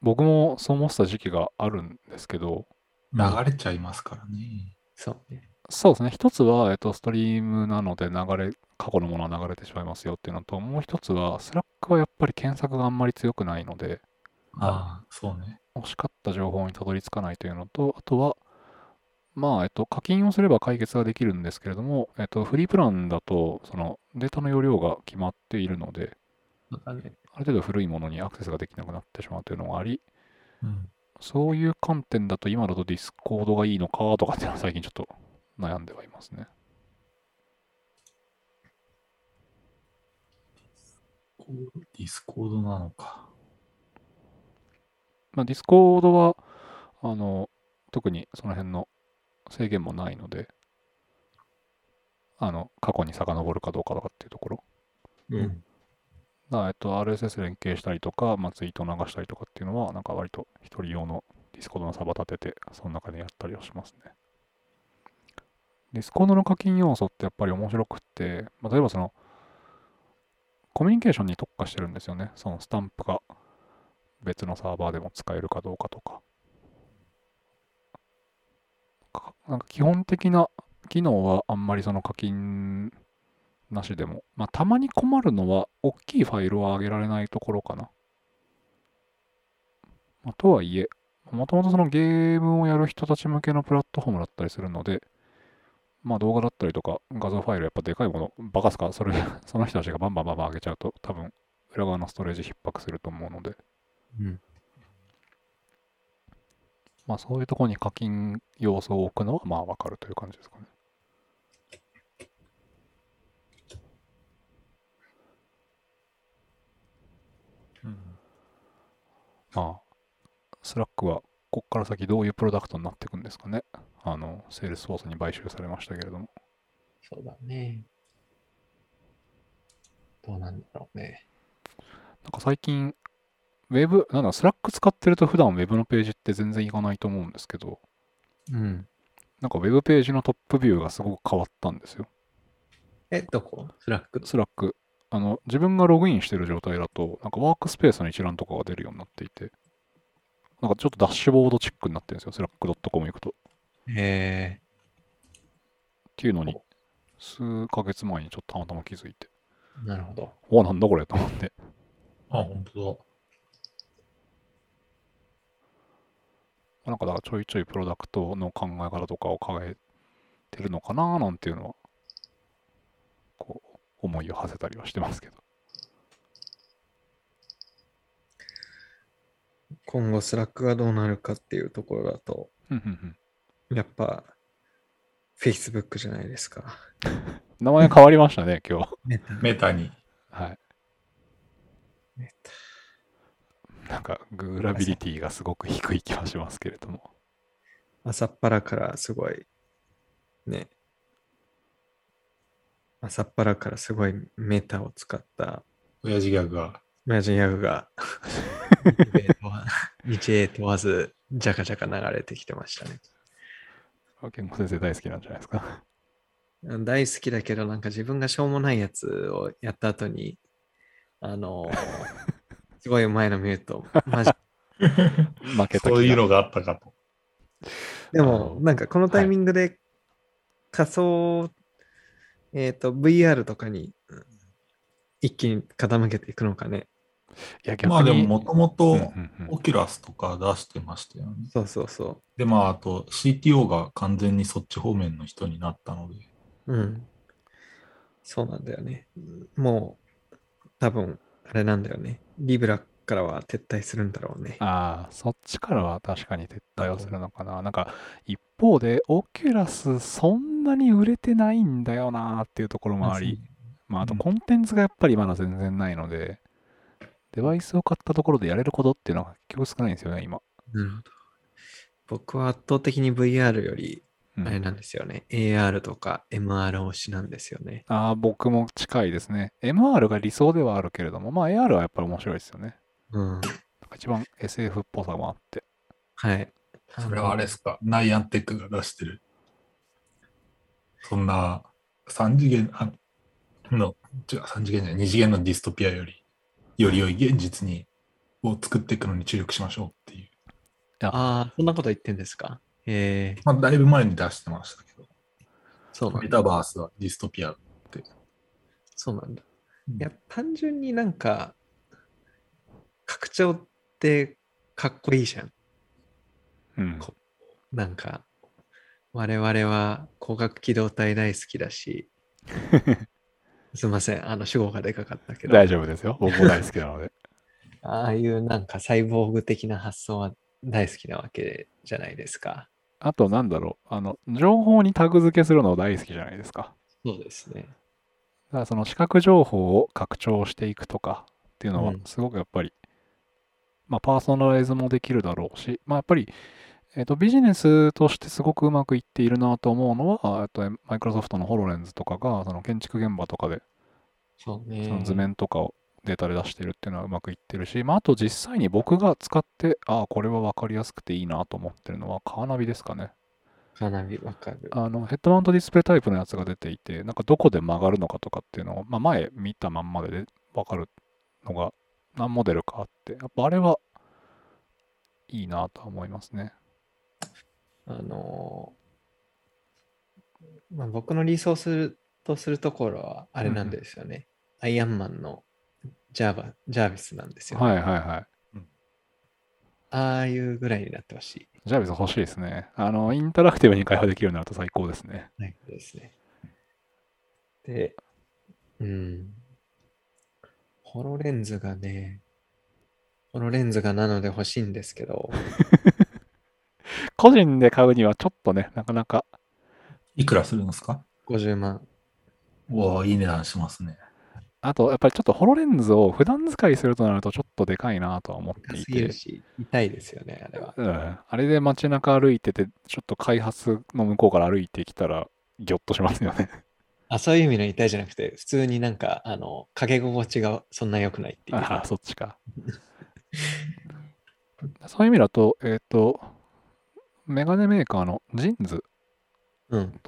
僕もそう思ってた時期があるんですけど、流れちゃいますからね。そうね。そうですね。一つは、えっと、ストリームなので流れ、過去のものは流れてしまいますよっていうのと、もう一つは、 Slack はやっぱり検索があんまり強くないので、ああ、そうね。欲しかった情報にたどり着かないというのと、あとは、まあ、えっと、課金をすれば解決ができるんですけれども、えっと、フリープランだと、その、データの容量が決まっているので。ある程度古いものにアクセスができなくなってしまうというのがあり、うん。そういう観点だと今だと Discord がいいのかとかっていうのは *laughs* 最近ちょっと悩んではいますね。 Discord なのか。まあ、 Discord は、あの、特にその辺の制限もないので、あの、過去に遡るかどうかとかっていうところ。うん。えっと、RSS 連携したりとか、まあ、ツイートを流したりとかっていうのは、なんか割と一人用の Discord のサーバー立てて、その中でやったりはしますね。 Discord の課金要素ってやっぱり面白くって、まあ、例えばその、コミュニケーションに特化してるんですよね。そのスタンプが別のサーバーでも使えるかどうかとか。なんか基本的な機能はあんまりその課金なしでも、まあ、たまに困るのは、大きいファイルを上げられないところかな。まあ、とはいえ、もともとそのゲームをやる人たち向けのプラットフォームだったりするので、まあ動画だったりとか画像ファイルやっぱでかいもの、バカすか、*laughs* それ、その人たちがバンバンバンバン上げちゃうと、多分裏側のストレージ逼迫すると思うので、うん。まあそういうところに課金要素を置くのはまあわかるという感じですかね。うん。まあ、 Slack はこっから先どういうプロダクトになっていくんですかね。あの、 Salesforce に買収されましたけれども。そうだね。どうなんだろうね。なんか最近、ウェブ、なんだ、 Slack 使ってると普段ウェブのページって全然いかないと思うんですけど、うん。なんかウェブページのトップビューがすごく変わったんですよ。え、どこ？ Slack？Slack。あの、自分がログインしてる状態だと、なんかワークスペースの一覧とかが出るようになっていて、なんかちょっとダッシュボードチックになってるんですよ、 slack.com 行くと。っへえていうのに、数ヶ月前にちょっとたまたま気づいて、ー、なるほど。おなんだこれと思って。あ、本当なんかだからちょいちょいプロダクトの考え方とかを変えてるのかななんていうのは、こう、思いを馳せたりはしてますけど。今後 Slack がどうなるかっていうところだと、やっぱ、Facebook じゃないですか。*laughs* 名前変わりましたね、今日。メタ。だ。メタに。はい。メタなんか、 googlability がすごく低い気はしますけれども。朝っぱらからすごい、ね。朝っぱらからすごいメタを使った親父ギャグが。マジギャグが日英問わず、ジャカジャカ流れてきてましたね。健吾先生大好きなんじゃないですか。*laughs* 大好きだけど、なんか自分がしょうもないやつをやった後に、あのーすごい前の見ると、マジ。*laughs* 負けたそういうのがあったかと。でも、なんかこのタイミングで仮想、えっ、と、VR とかにうん一気に傾けていくのかね。いや、逆に。まあでも、もともうんとオキュラスとか出してましたよね。そうそうそで、まあ、あと CTO が完全にそっち方面の人になったので。う。うん。そうなんだよね。もう、多分、あれなんだよね。リブラからは撤退するんだろうね。ああ、そっちからは確かに撤退をするのかな。なんか、一方で、オキュラス、そんんなに売れてないんだよなーっていうところもあり、まあ、あとコンテンツがやっぱりまだ全然ないので、デバイスを買ったところでやれることっていうのは結局少ないんですよね、今。なるほど。僕は圧倒的に VR より、うんあれなんですよね。AR とか MR 推しなんですよね。ああ、僕も近いですね。MR が理想ではあるけれども、まあ AR はやっぱり面白いですよね。うん。なんか一番 SF っぽさもあって。はい。それはあれですか、ナイアンテックが出してる。そんな3次元あの、違う、3次元じゃない、2次元のディストピアより、より良い現実に、を作っていくのに注力しましょうっていう。ああ、そんなこと言ってんですか？えー、まあ、だいぶ前に出してましたけど、メそうなんだ。タバースはディストピアって。そうなんだ。うんいや、単純になんか、拡張ってかっこいいじゃん。うん。こなんか、我々は光学機動隊大好きだし、*laughs* すいません、あの主語がでかかったけど、大丈夫ですよ。僕も大好きなので。*laughs* ああいうなんかサイボーグ的な発想は大好きなわけじゃないですか。あと、なんだろう。あの、情報にタグ付けするの大好きじゃないですか。そうですね。だからその視覚情報を拡張していくとかっていうのはうんすごくやっぱり、まあパーソナライズもできるだろうし、まあやっぱり、えっとビジネスとしてすごくうまくいっているなと思うのは、えっとマイクロソフトのホロレンズとかがその建築現場とかでそうね。その図面とかをデータで出してるっていうのはうまくいってるし、まああと実際に僕が使って、ああ、これは分かりやすくていいなと思ってるのはカーナビですかね。かなりわかる。あのヘッドマウントディスプレイタイプのやつが出ていて、なんかどこで曲がるのかとかっていうのを、まあ、前見たまんまでで分かるのが何モデルかあって、やっぱあれはいいなとは思いますね。あのーまあ、僕の理想するとするところはあれなんですよね。アイアンマンのジャーバジャービスなんですよ、はいはいはい。ああいうぐらいになってほしい。ジャービス欲しいですね。あの、インタラクティブに会話できるようになると最高ですね。はい、ですね。で、うん。ホロレンズがね、ホロレンズがなので欲しいんですけど、*laughs* 個人で買うにはちょっとね、なかなか、いくらするんですか？50万。おおいい値段しますね。あとやっぱりちょっとホロレンズを普段使いするとなるとちょっとでかいなとは思っていて痛いですよね、あれは。うん、あれで街中歩いてて、ちょっと開発の向こうから歩いてきたら、ギョッとしますよね。あ、そういう意味の痛いじゃなくて、普通になんか、あの、影心地がそんな良くないっていうあかあ、そっちか。そういう意味だと、えっ、と、メガネメーカーのジンズうん。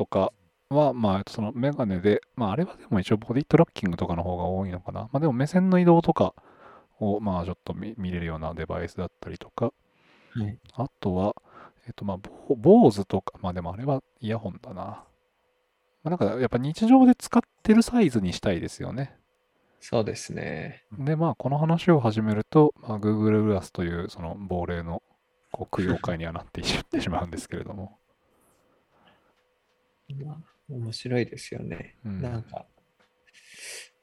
は、まあ、そのメガネで、まあ、あれはでも一応ボディトラッキングとかの方が多いのかな。まあ、でも目線の移動とかを、まあ、ちょっと見見れるようなデバイスだったりとか、はい。あとは、えっ、と、まあ、ボ坊主とか、まあでもあれはイヤホンだな。まあ、なんかやっぱ日常で使ってるサイズにしたいですよね。そうですね。で、まあ、この話を始めると、まあ、Google グラスというその亡霊のこう供養会にはなっていってしまうんですけれども。まあ、面白いですよね。うんなんか、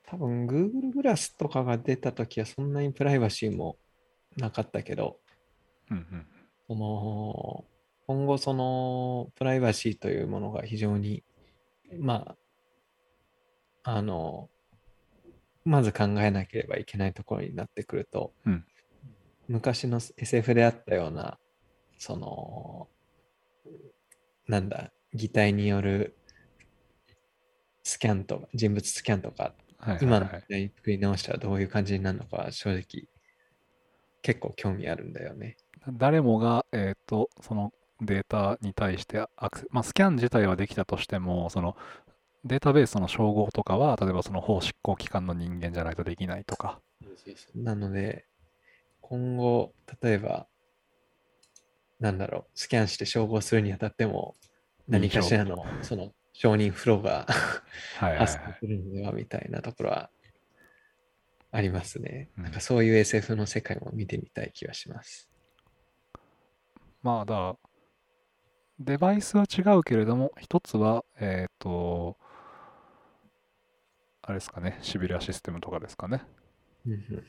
多分 Google グラスとかが出たときはそんなにプライバシーもなかったけど、うんうん。その今後そのプライバシーというものが非常に、まあ、あの、まず考えなければいけないところになってくると、うん昔の SF であったような、その、なんだ、擬態によるスキャンとか、人物スキャンとか、はいはい、今のはい。時代に作り直したらどういう感じになるのか、正直、結構興味あるんだよね。誰もが、えっ、と、そのデータに対してアクセまあ、スキャン自体はできたとしても、そのデータベースの照合とかは、例えばその法執行機関の人間じゃないとできないとか。なので、今後、例えば、なんだろう、スキャンして照合するにあたっても、何かしらの、その、承認フローがはいはい発はい。生するのではみたいなところはありますね。うんなんかそういう SF の世界も見てみたい気がします。まあ、だからデバイスは違うけれども、一つは、えっ、と、あれですかね、シビリアシステムとかですかね。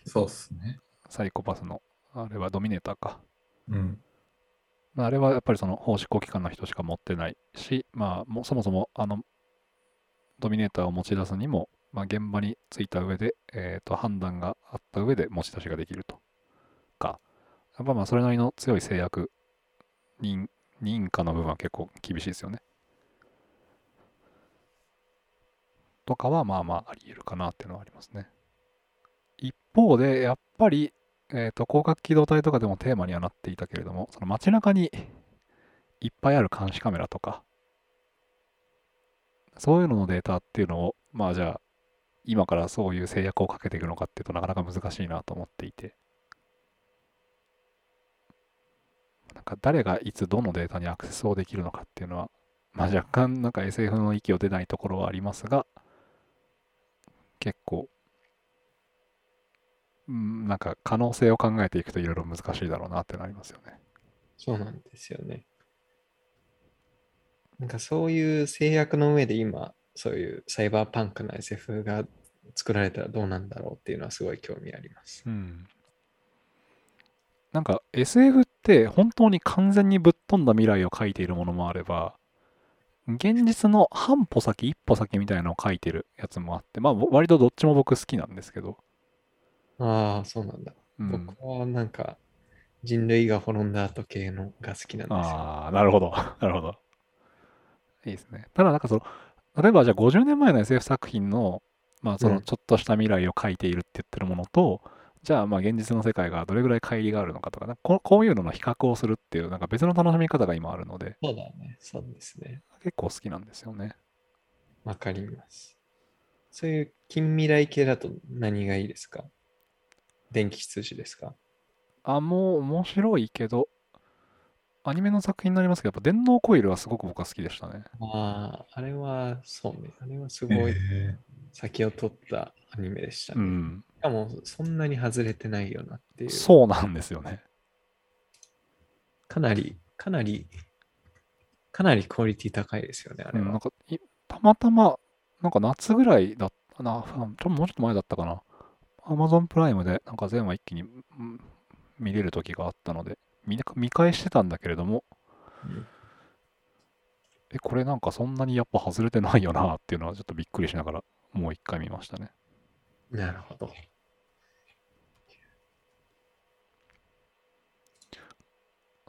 そうっすね。サイコパスの、あれはドミネーターか。うん。まあ、あれはやっぱりその法執行機関の人しか持ってないし、まあ、もそもそもあのドミネーターを持ち出すにも、まあ、現場に着いた上で、えー、と判断があった上で持ち出しができるとか、やっぱまあそれなりの強い制約、認認可の部分は結構厳しいですよね。とかはまあまああり得るかなっていうのはありますね。一方で、やっぱり、えっ、と、広角機動隊とかでもテーマにはなっていたけれども、その街中にいっぱいある監視カメラとか、そういうののデータっていうのを、まあじゃあ、今からそういう制約をかけていくのかっていうとなかなか難しいなと思っていて、なんか誰がいつどのデータにアクセスをできるのかっていうのは、まあ若干なんか SF の域を出ないところはありますが、結構、うん、なんか可能性を考えていくといろいろ難しいだろうなってなりますよね。そうなんですよね。なんかそういう制約の上で今、そういうサイバーパンクな SF が作られたらどうなんだろうっていうのはすごい興味あります。うん。なんか SF って本当に完全にぶっ飛んだ未来を描いているものもあれば、現実の半歩先、一歩先みたいなのを描いてるやつもあって、まあ割とどっちも僕好きなんですけど、ああ、そうなんだ。うん、僕はなんか人類が滅んだ後系のが好きなんですよ。ああ、なるほど。*laughs* なるほど。いいですね。ただなんかその、例えばじゃあ50年前の SF 作品の、まあそうのんちょっとした未来を描いているって言ってるものと、じゃあまあ現実の世界がどれぐらい乖離があるのかとか、なんかここういうのの比較をするっていう、なんか別の楽しみ方が今あるので、そうだね。そうですね。結構好きなんですよね。わかります。そういう近未来系だと何がいいですか？電気羊ですか？あ、もう面白いけど、アニメの作品になりますけど、やっぱ電脳コイルはすごく僕は好きでしたね。ああ、あれはそうね。あれはすごいえ先を取ったアニメでしたね。うん。しかもそんなに外れてないよなっていう。そうなんですよね。かなり、かなり、かなりクオリティ高いですよね、あうん、なんれは。かいたまたま、なんか夏ぐらいだったな、ちょもうちょっと前だったかな。Amazon プライムでなんか全話一気にうん見れる時があったので、見見返してたんだけれども、うんえ、これなんかそんなにやっぱ外れてないよなっていうのはちょっとびっくりしながらもう一回見ましたね。なるほど。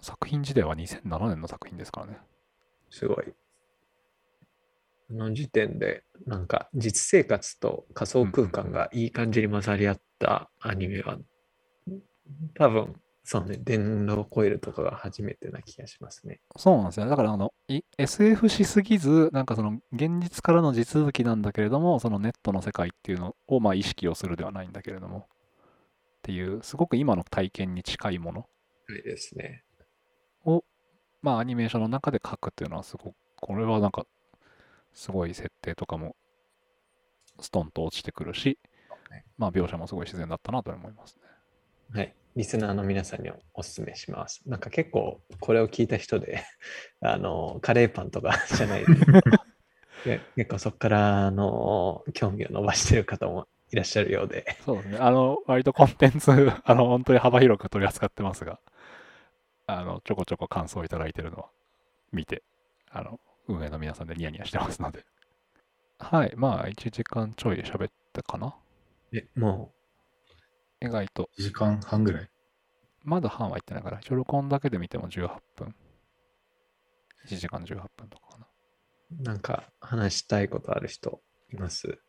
作品自体は2007年の作品ですからね。すごい。あの時点で、なんか実生活と仮想空間がいい感じに混ざり合ったアニメは、多分、そうね、電動コイルとかが初めてな気がしますね。そうなんですよね。だからあの、い SF しすぎず、なんかその現実からの地続きなんだけれども、そのネットの世界っていうのをまあ意識をするではないんだけれども、っていう、すごく今の体験に近いものはいですね。を、まあアニメーションの中で書くっていうのはすごく、これはなんか、すごい設定とかもストンと落ちてくるしはい、まあ描写もすごい自然だったなと思いますね。はい。リスナーの皆さんにお勧めします。なんか結構これを聞いた人で、*laughs* あの、カレーパンとかじゃないです *laughs* 結構そこから、あの、興味を伸ばしてる方もいらっしゃるようで、そうですね。あの、割とコンテンツ、*laughs* あの、本当に幅広く取り扱ってますが、あの、ちょこちょこ感想をいただいてるのは見て、あの、運営の皆さんでニヤニヤしてますので。はい。まあ、1時間ちょい喋ったかな。えも意外と、1時間半ぐらい。まだ半は言ってないから、一応録音だけで見ても18分。1時間18分とかかな。う、なんか話したいことある人います？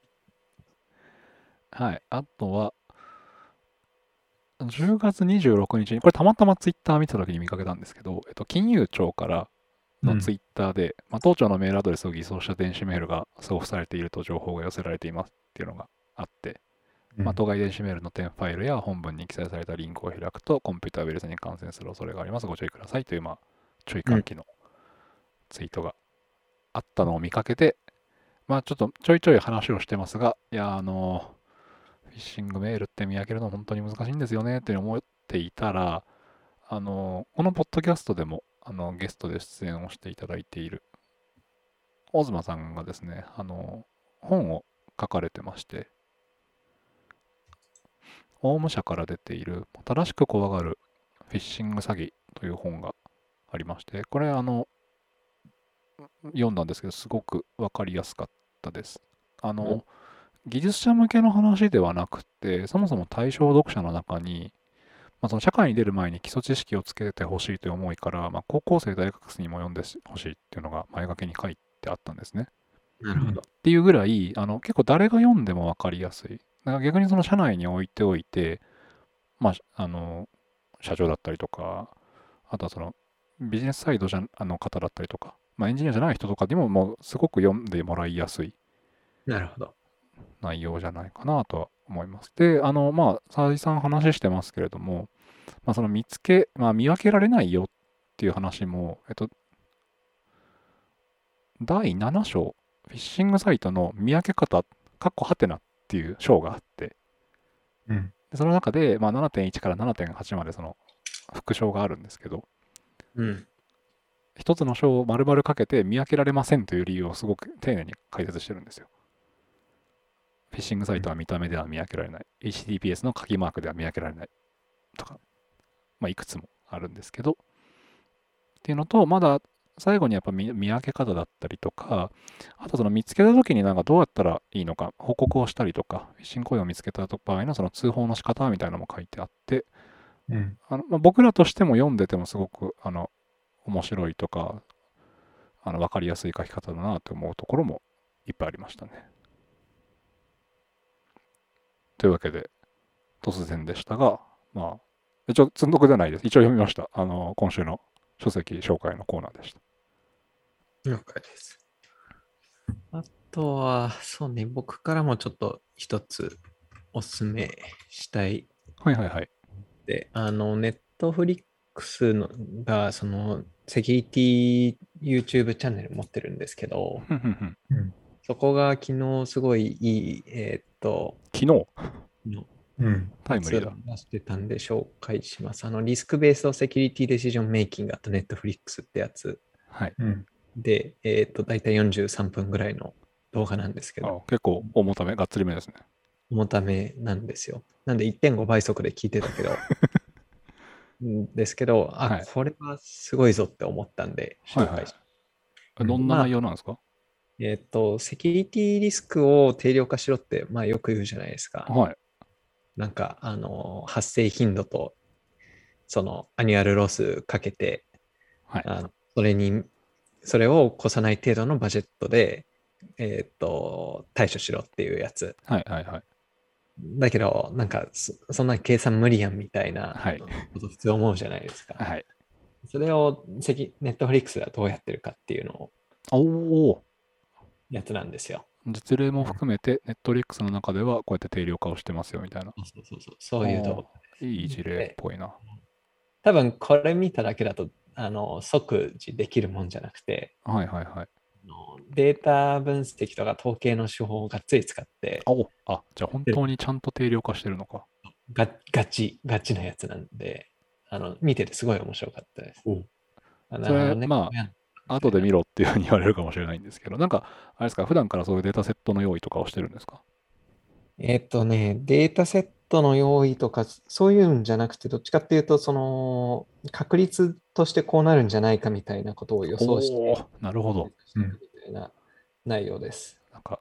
はい。あとは、10月26日に、これたまたまツイッター見た時に見かけたんですけど、えっと、金融庁からのツイッターで、まあ、当庁のメールアドレスを偽装した電子メールが送付されていると情報が寄せられていますっていうのがあって、まあ、当該電子メールの添付ファイルや本文に記載されたリンクを開くと、コンピューターウイルスに感染する恐れがあります。ご注意くださいという、まあ、注意喚起のツイートがあったのを見かけて、まあ、ちょっとちょいちょい話をしてますが、いや、あの、フィッシングメールって見分けるの本当に難しいんですよねって思っていたら、あの、このポッドキャストでも、あの、ゲストで出演をしていただいている、オズマさんがですね、あの、本を書かれてまして、オウム社から出ている、正しく怖がるフィッシング詐欺という本がありまして、これあの、読んだんですけど、すごくわかりやすかったです。あの、うん技術者向けの話ではなくて、そもそも対象読者の中に、まあ、その社会に出る前に基礎知識をつけてほしいという思いから、まあ、高校生、大学生にも読んでほしいっていうのが前書きに書いてあったんですね。なるほど。っていうぐらい、あの結構誰が読んでも分かりやすい。だから逆にその社内に置いておいて、まあ、あの、社長だったりとか、あとはそのビジネスサイドじゃあの方だったりとか、まあ、エンジニアじゃない人とかにももうすごく読んでもらいやすいなるほど。内容じゃないかなとは思います。で、あの、まあ、佐々木さん話してますけれども、まあ、その見つけ、まあ、見分けられないよっていう話も、えっと、第7章、フィッシングサイトの見分け方、かっこはてなっていう章があって、うん。でその中で、まあ、7.1から7.8までその副章があるんですけど、うん。一つの章を丸々かけて見分けられませんという理由をすごく丁寧に解説してるんですよ。フィッシングサイトは見た目では見分けられない。HTTPS の鍵マークでは見分けられない。まあ、いくつもあるんですけど、っていうのと、まだ最後にやっぱ見見分け方だったりとか、あとその見つけた時になんかどうやったらいいのか、報告をしたりとか、フィッシング行為を見つけた場合のその通報の仕方みたいなのも書いてあって、うん。あのまあ、僕らとしても読んでてもすごくあの面白いとかあの分かりやすい書き方だなと思うところもいっぱいありましたね。というわけで突然でしたがまあ一応積んどくじゃないです。一応読みました。あの今週の書籍紹介のコーナーでした。了解です。あとは、そうね、僕からもちょっと一つおすすめしたい。はいはいはい。で、あの、ネットフリックスのが、その、セキュリティ YouTube チャンネル持ってるんですけど、そこが昨日すごいいい、えーっと、昨日？のうん。タイムリーだ出してたんで紹介します。あの、リスクベースドセキュリティデシジョンメイキングあとネットフリックスってやつはい。うん。で、えーっと、だいたい43分ぐらいの動画なんですけあど、結構重ため、がっつりめですね。重ためなんですよ。なんで1.5倍速で聞いてたけど、う *laughs* んですけど、あ、はいこれはすごいぞって思ったんで、はいはい紹介しどんな内容なんですか、えーっと、セキュリティリスクを定量化しろって、まあよく言うじゃないですか。はい。なんか、あの、発生頻度と、その、 annual loss かけて、はい。あのそれに、それを越さない程度のバジェットで、えーっと、対処しろっていうやつ。はいはいはい。だけど、なんかそ、そんな計算無理やんみたいなはいこと普通思うじゃないですか。はい。それを、 Netflix ではどうやってるかっていうのを、おおやつなんですよ。実例も含めて、 Netflix の中ではこうやって定量化をしてますよみたいな。そうそうそう。そういう動画。いい事例っぽいな。多分、これ見ただけだと、あの、即時できるもんじゃなくて、はいはいはい。あのデータ分析とか統計の手法をがっつり使って、おあ、じゃあ本当にちゃんと定量化してるのか。がガチ、ガチなやつなんで、あの、見ててすごい面白かったです。おそれねまあや後で見ろっていうふうに言われるかもしれないんですけど、なんか、あれですか、普段からそういうデータセットの用意とかをしてるんですか？えっとね、データセットの用意とか、そういうんじゃなくて、どっちかっていうと、その、確率としてこうなるんじゃないかみたいなことを予想して、なるほど。うんみたいな内容です。なんか、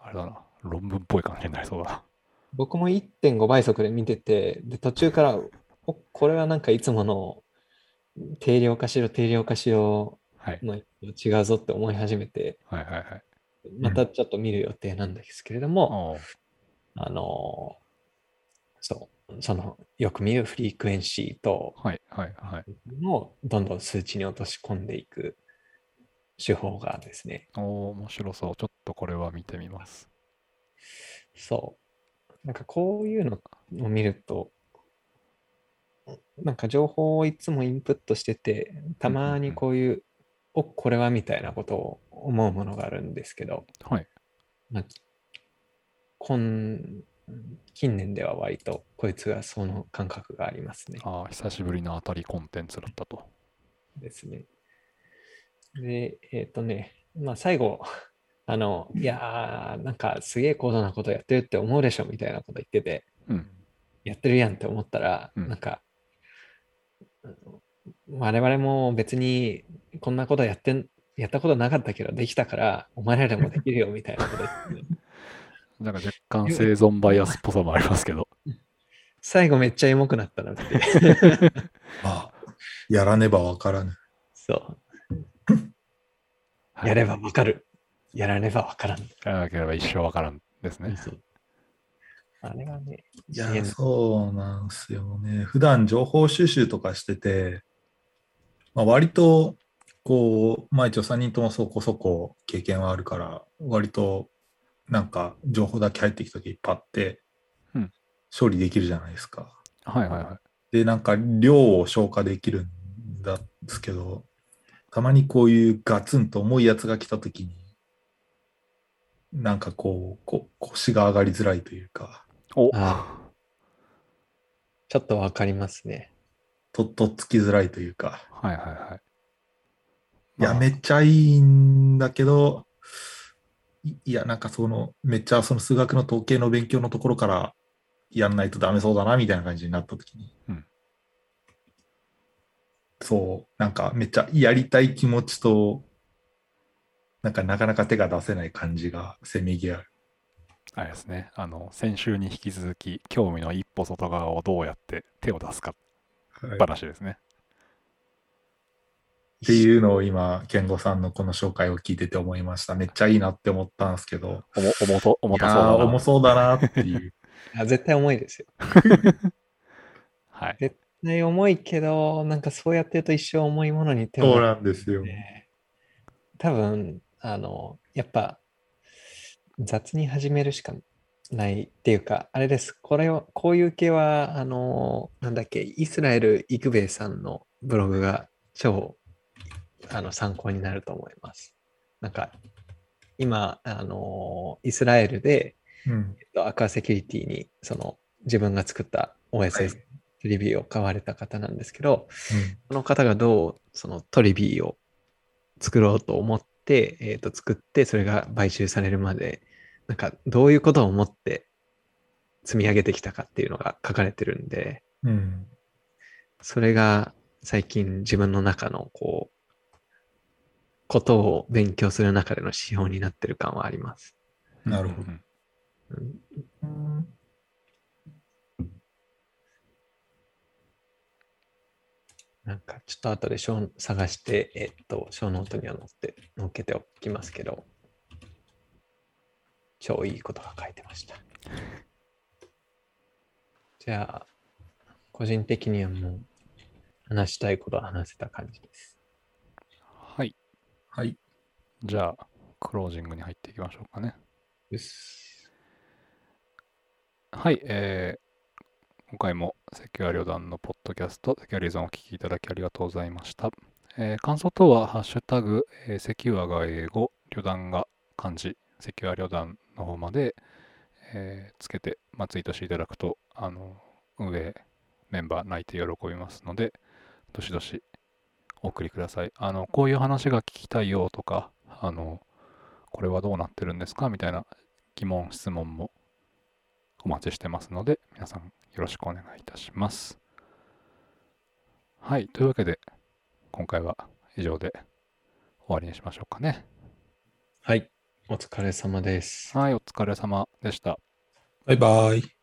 あれだな、論文っぽい感じになりそうだな。僕も1.5倍速で見てて、で、途中から、おこれはなんかいつもの定量化しろ、定量化しろはい。の違うぞって思い始めて、はいはいはい。またちょっと見る予定なんですけれども、おーあのそう、その、よく見るフリークエンシーと、はいはいはい。をどんどん数値に落とし込んでいく手法がですね、おー面白そう。ちょっとこれは見てみます。そう。なんかこういうのを見ると、なんか情報をいつもインプットしてて、たまにこういう、お、これはみたいなことを思うものがあるんですけど、はい。まあ、今近年では割とこいつがその感覚がありますね。ああ、久しぶりの当たりコンテンツだったと。ですね。で、えっ、とね、まあ最後、あの、いやー、なんかすげえ高度なことやってるって思うでしょみたいなこと言ってて、うん。やってるやんって思ったら、うんなんか、我々も別にこんなことやってん、やったことなかったけど、できたから、お前らでもできるよみたいなことですね。*laughs* なんか若干生存バイアスっぽさもありますけど。*laughs* 最後めっちゃエモくなったなって。ま *laughs* あ、やらねばわからぬ。そう。やればわかる。やらねばわからん。やらなければ一生わからんですね。そうあれはね、いやそうなんですよね。普段情報収集とかしてて、まあ、割と、こう、まあ一応3人ともそこそこ経験はあるから、割と、なんか情報だけ入ってきた時いっぱいあってうん、処理できるじゃないですか。はいはいはい。で、なんか量を消化できるんですけど、たまにこういうガツンと重いやつが来た時に、なんかこう、こ腰が上がりづらいというか、おあちょっとわかりますね。とっとっつきづらいというか、はいはいはい。いや、まあめっちゃいいんだけど、いいや、なんかその、めっちゃその数学の統計の勉強のところからやんないとダメそうだな、みたいな感じになったときに、うんそう、なんかめっちゃやりたい気持ちと、なんかなかなか手が出せない感じがせめぎ合う。あれですね。あの、先週に引き続き、興味の一歩外側をどうやって手を出すか話ですね。ていうのを今、健吾さんのこの紹介を聞いてて思いました。めっちゃいいなって思ったんですけど、重重と重いやたそうだな。ー重そうだなっていう。*laughs* あ絶対重いですよ。*laughs* はい。絶対重いけど、なんかそうやってると一生重いものに手をそうなんですよ。ね多分、あの、やっぱ雑に始めるしかないっていうか、あれです。これを、こういう系は、あの、なんだっけ、イスラエル・イクベイさんのブログが超あの参考になると思います。なんか、今、あの、イスラエルで、うん。えっとアクアセキュリティに、その、自分が作ったはい OSS トリビーを買われた方なんですけど、うんその方がどうそのトリビーを作ろうと思って、えー、と作ってそれが買収されるまでなんかどういうことを思って積み上げてきたかっていうのが書かれてるんでうん。それが最近自分の中のこうことを勉強する中での指標になってる感はあります。なるほどうんうんなんかちょっと後でショー探して、えっと、ショーノートには載って、載っけておきますけど、超いいことが書いてました。じゃあ、個人的にはもう話したいことは話せた感じです。はい。はい。じゃあ、クロージングに入っていきましょうかね。です。はい。えー今回もセキュア旅団のポッドキャスト、セキュアリゾンをお聞きいただきありがとうございました。えー感想等は、ハッシュタグ、えーセキュアが英語、旅団が漢字、セキュア旅団の方まで、えーつけて、まあ、ツイートしていただくと、あの、運営メンバー泣いて喜びますので、どしどしお送りください。あの、こういう話が聞きたいよとか、あの、これはどうなってるんですかみたいな疑問、質問もお待ちしてますので、皆さんよろしくお願いいたします。はい。というわけで、今回は以上で終わりにしましょうかね。はい。お疲れ様です。はい。お疲れ様でした。バイバイ。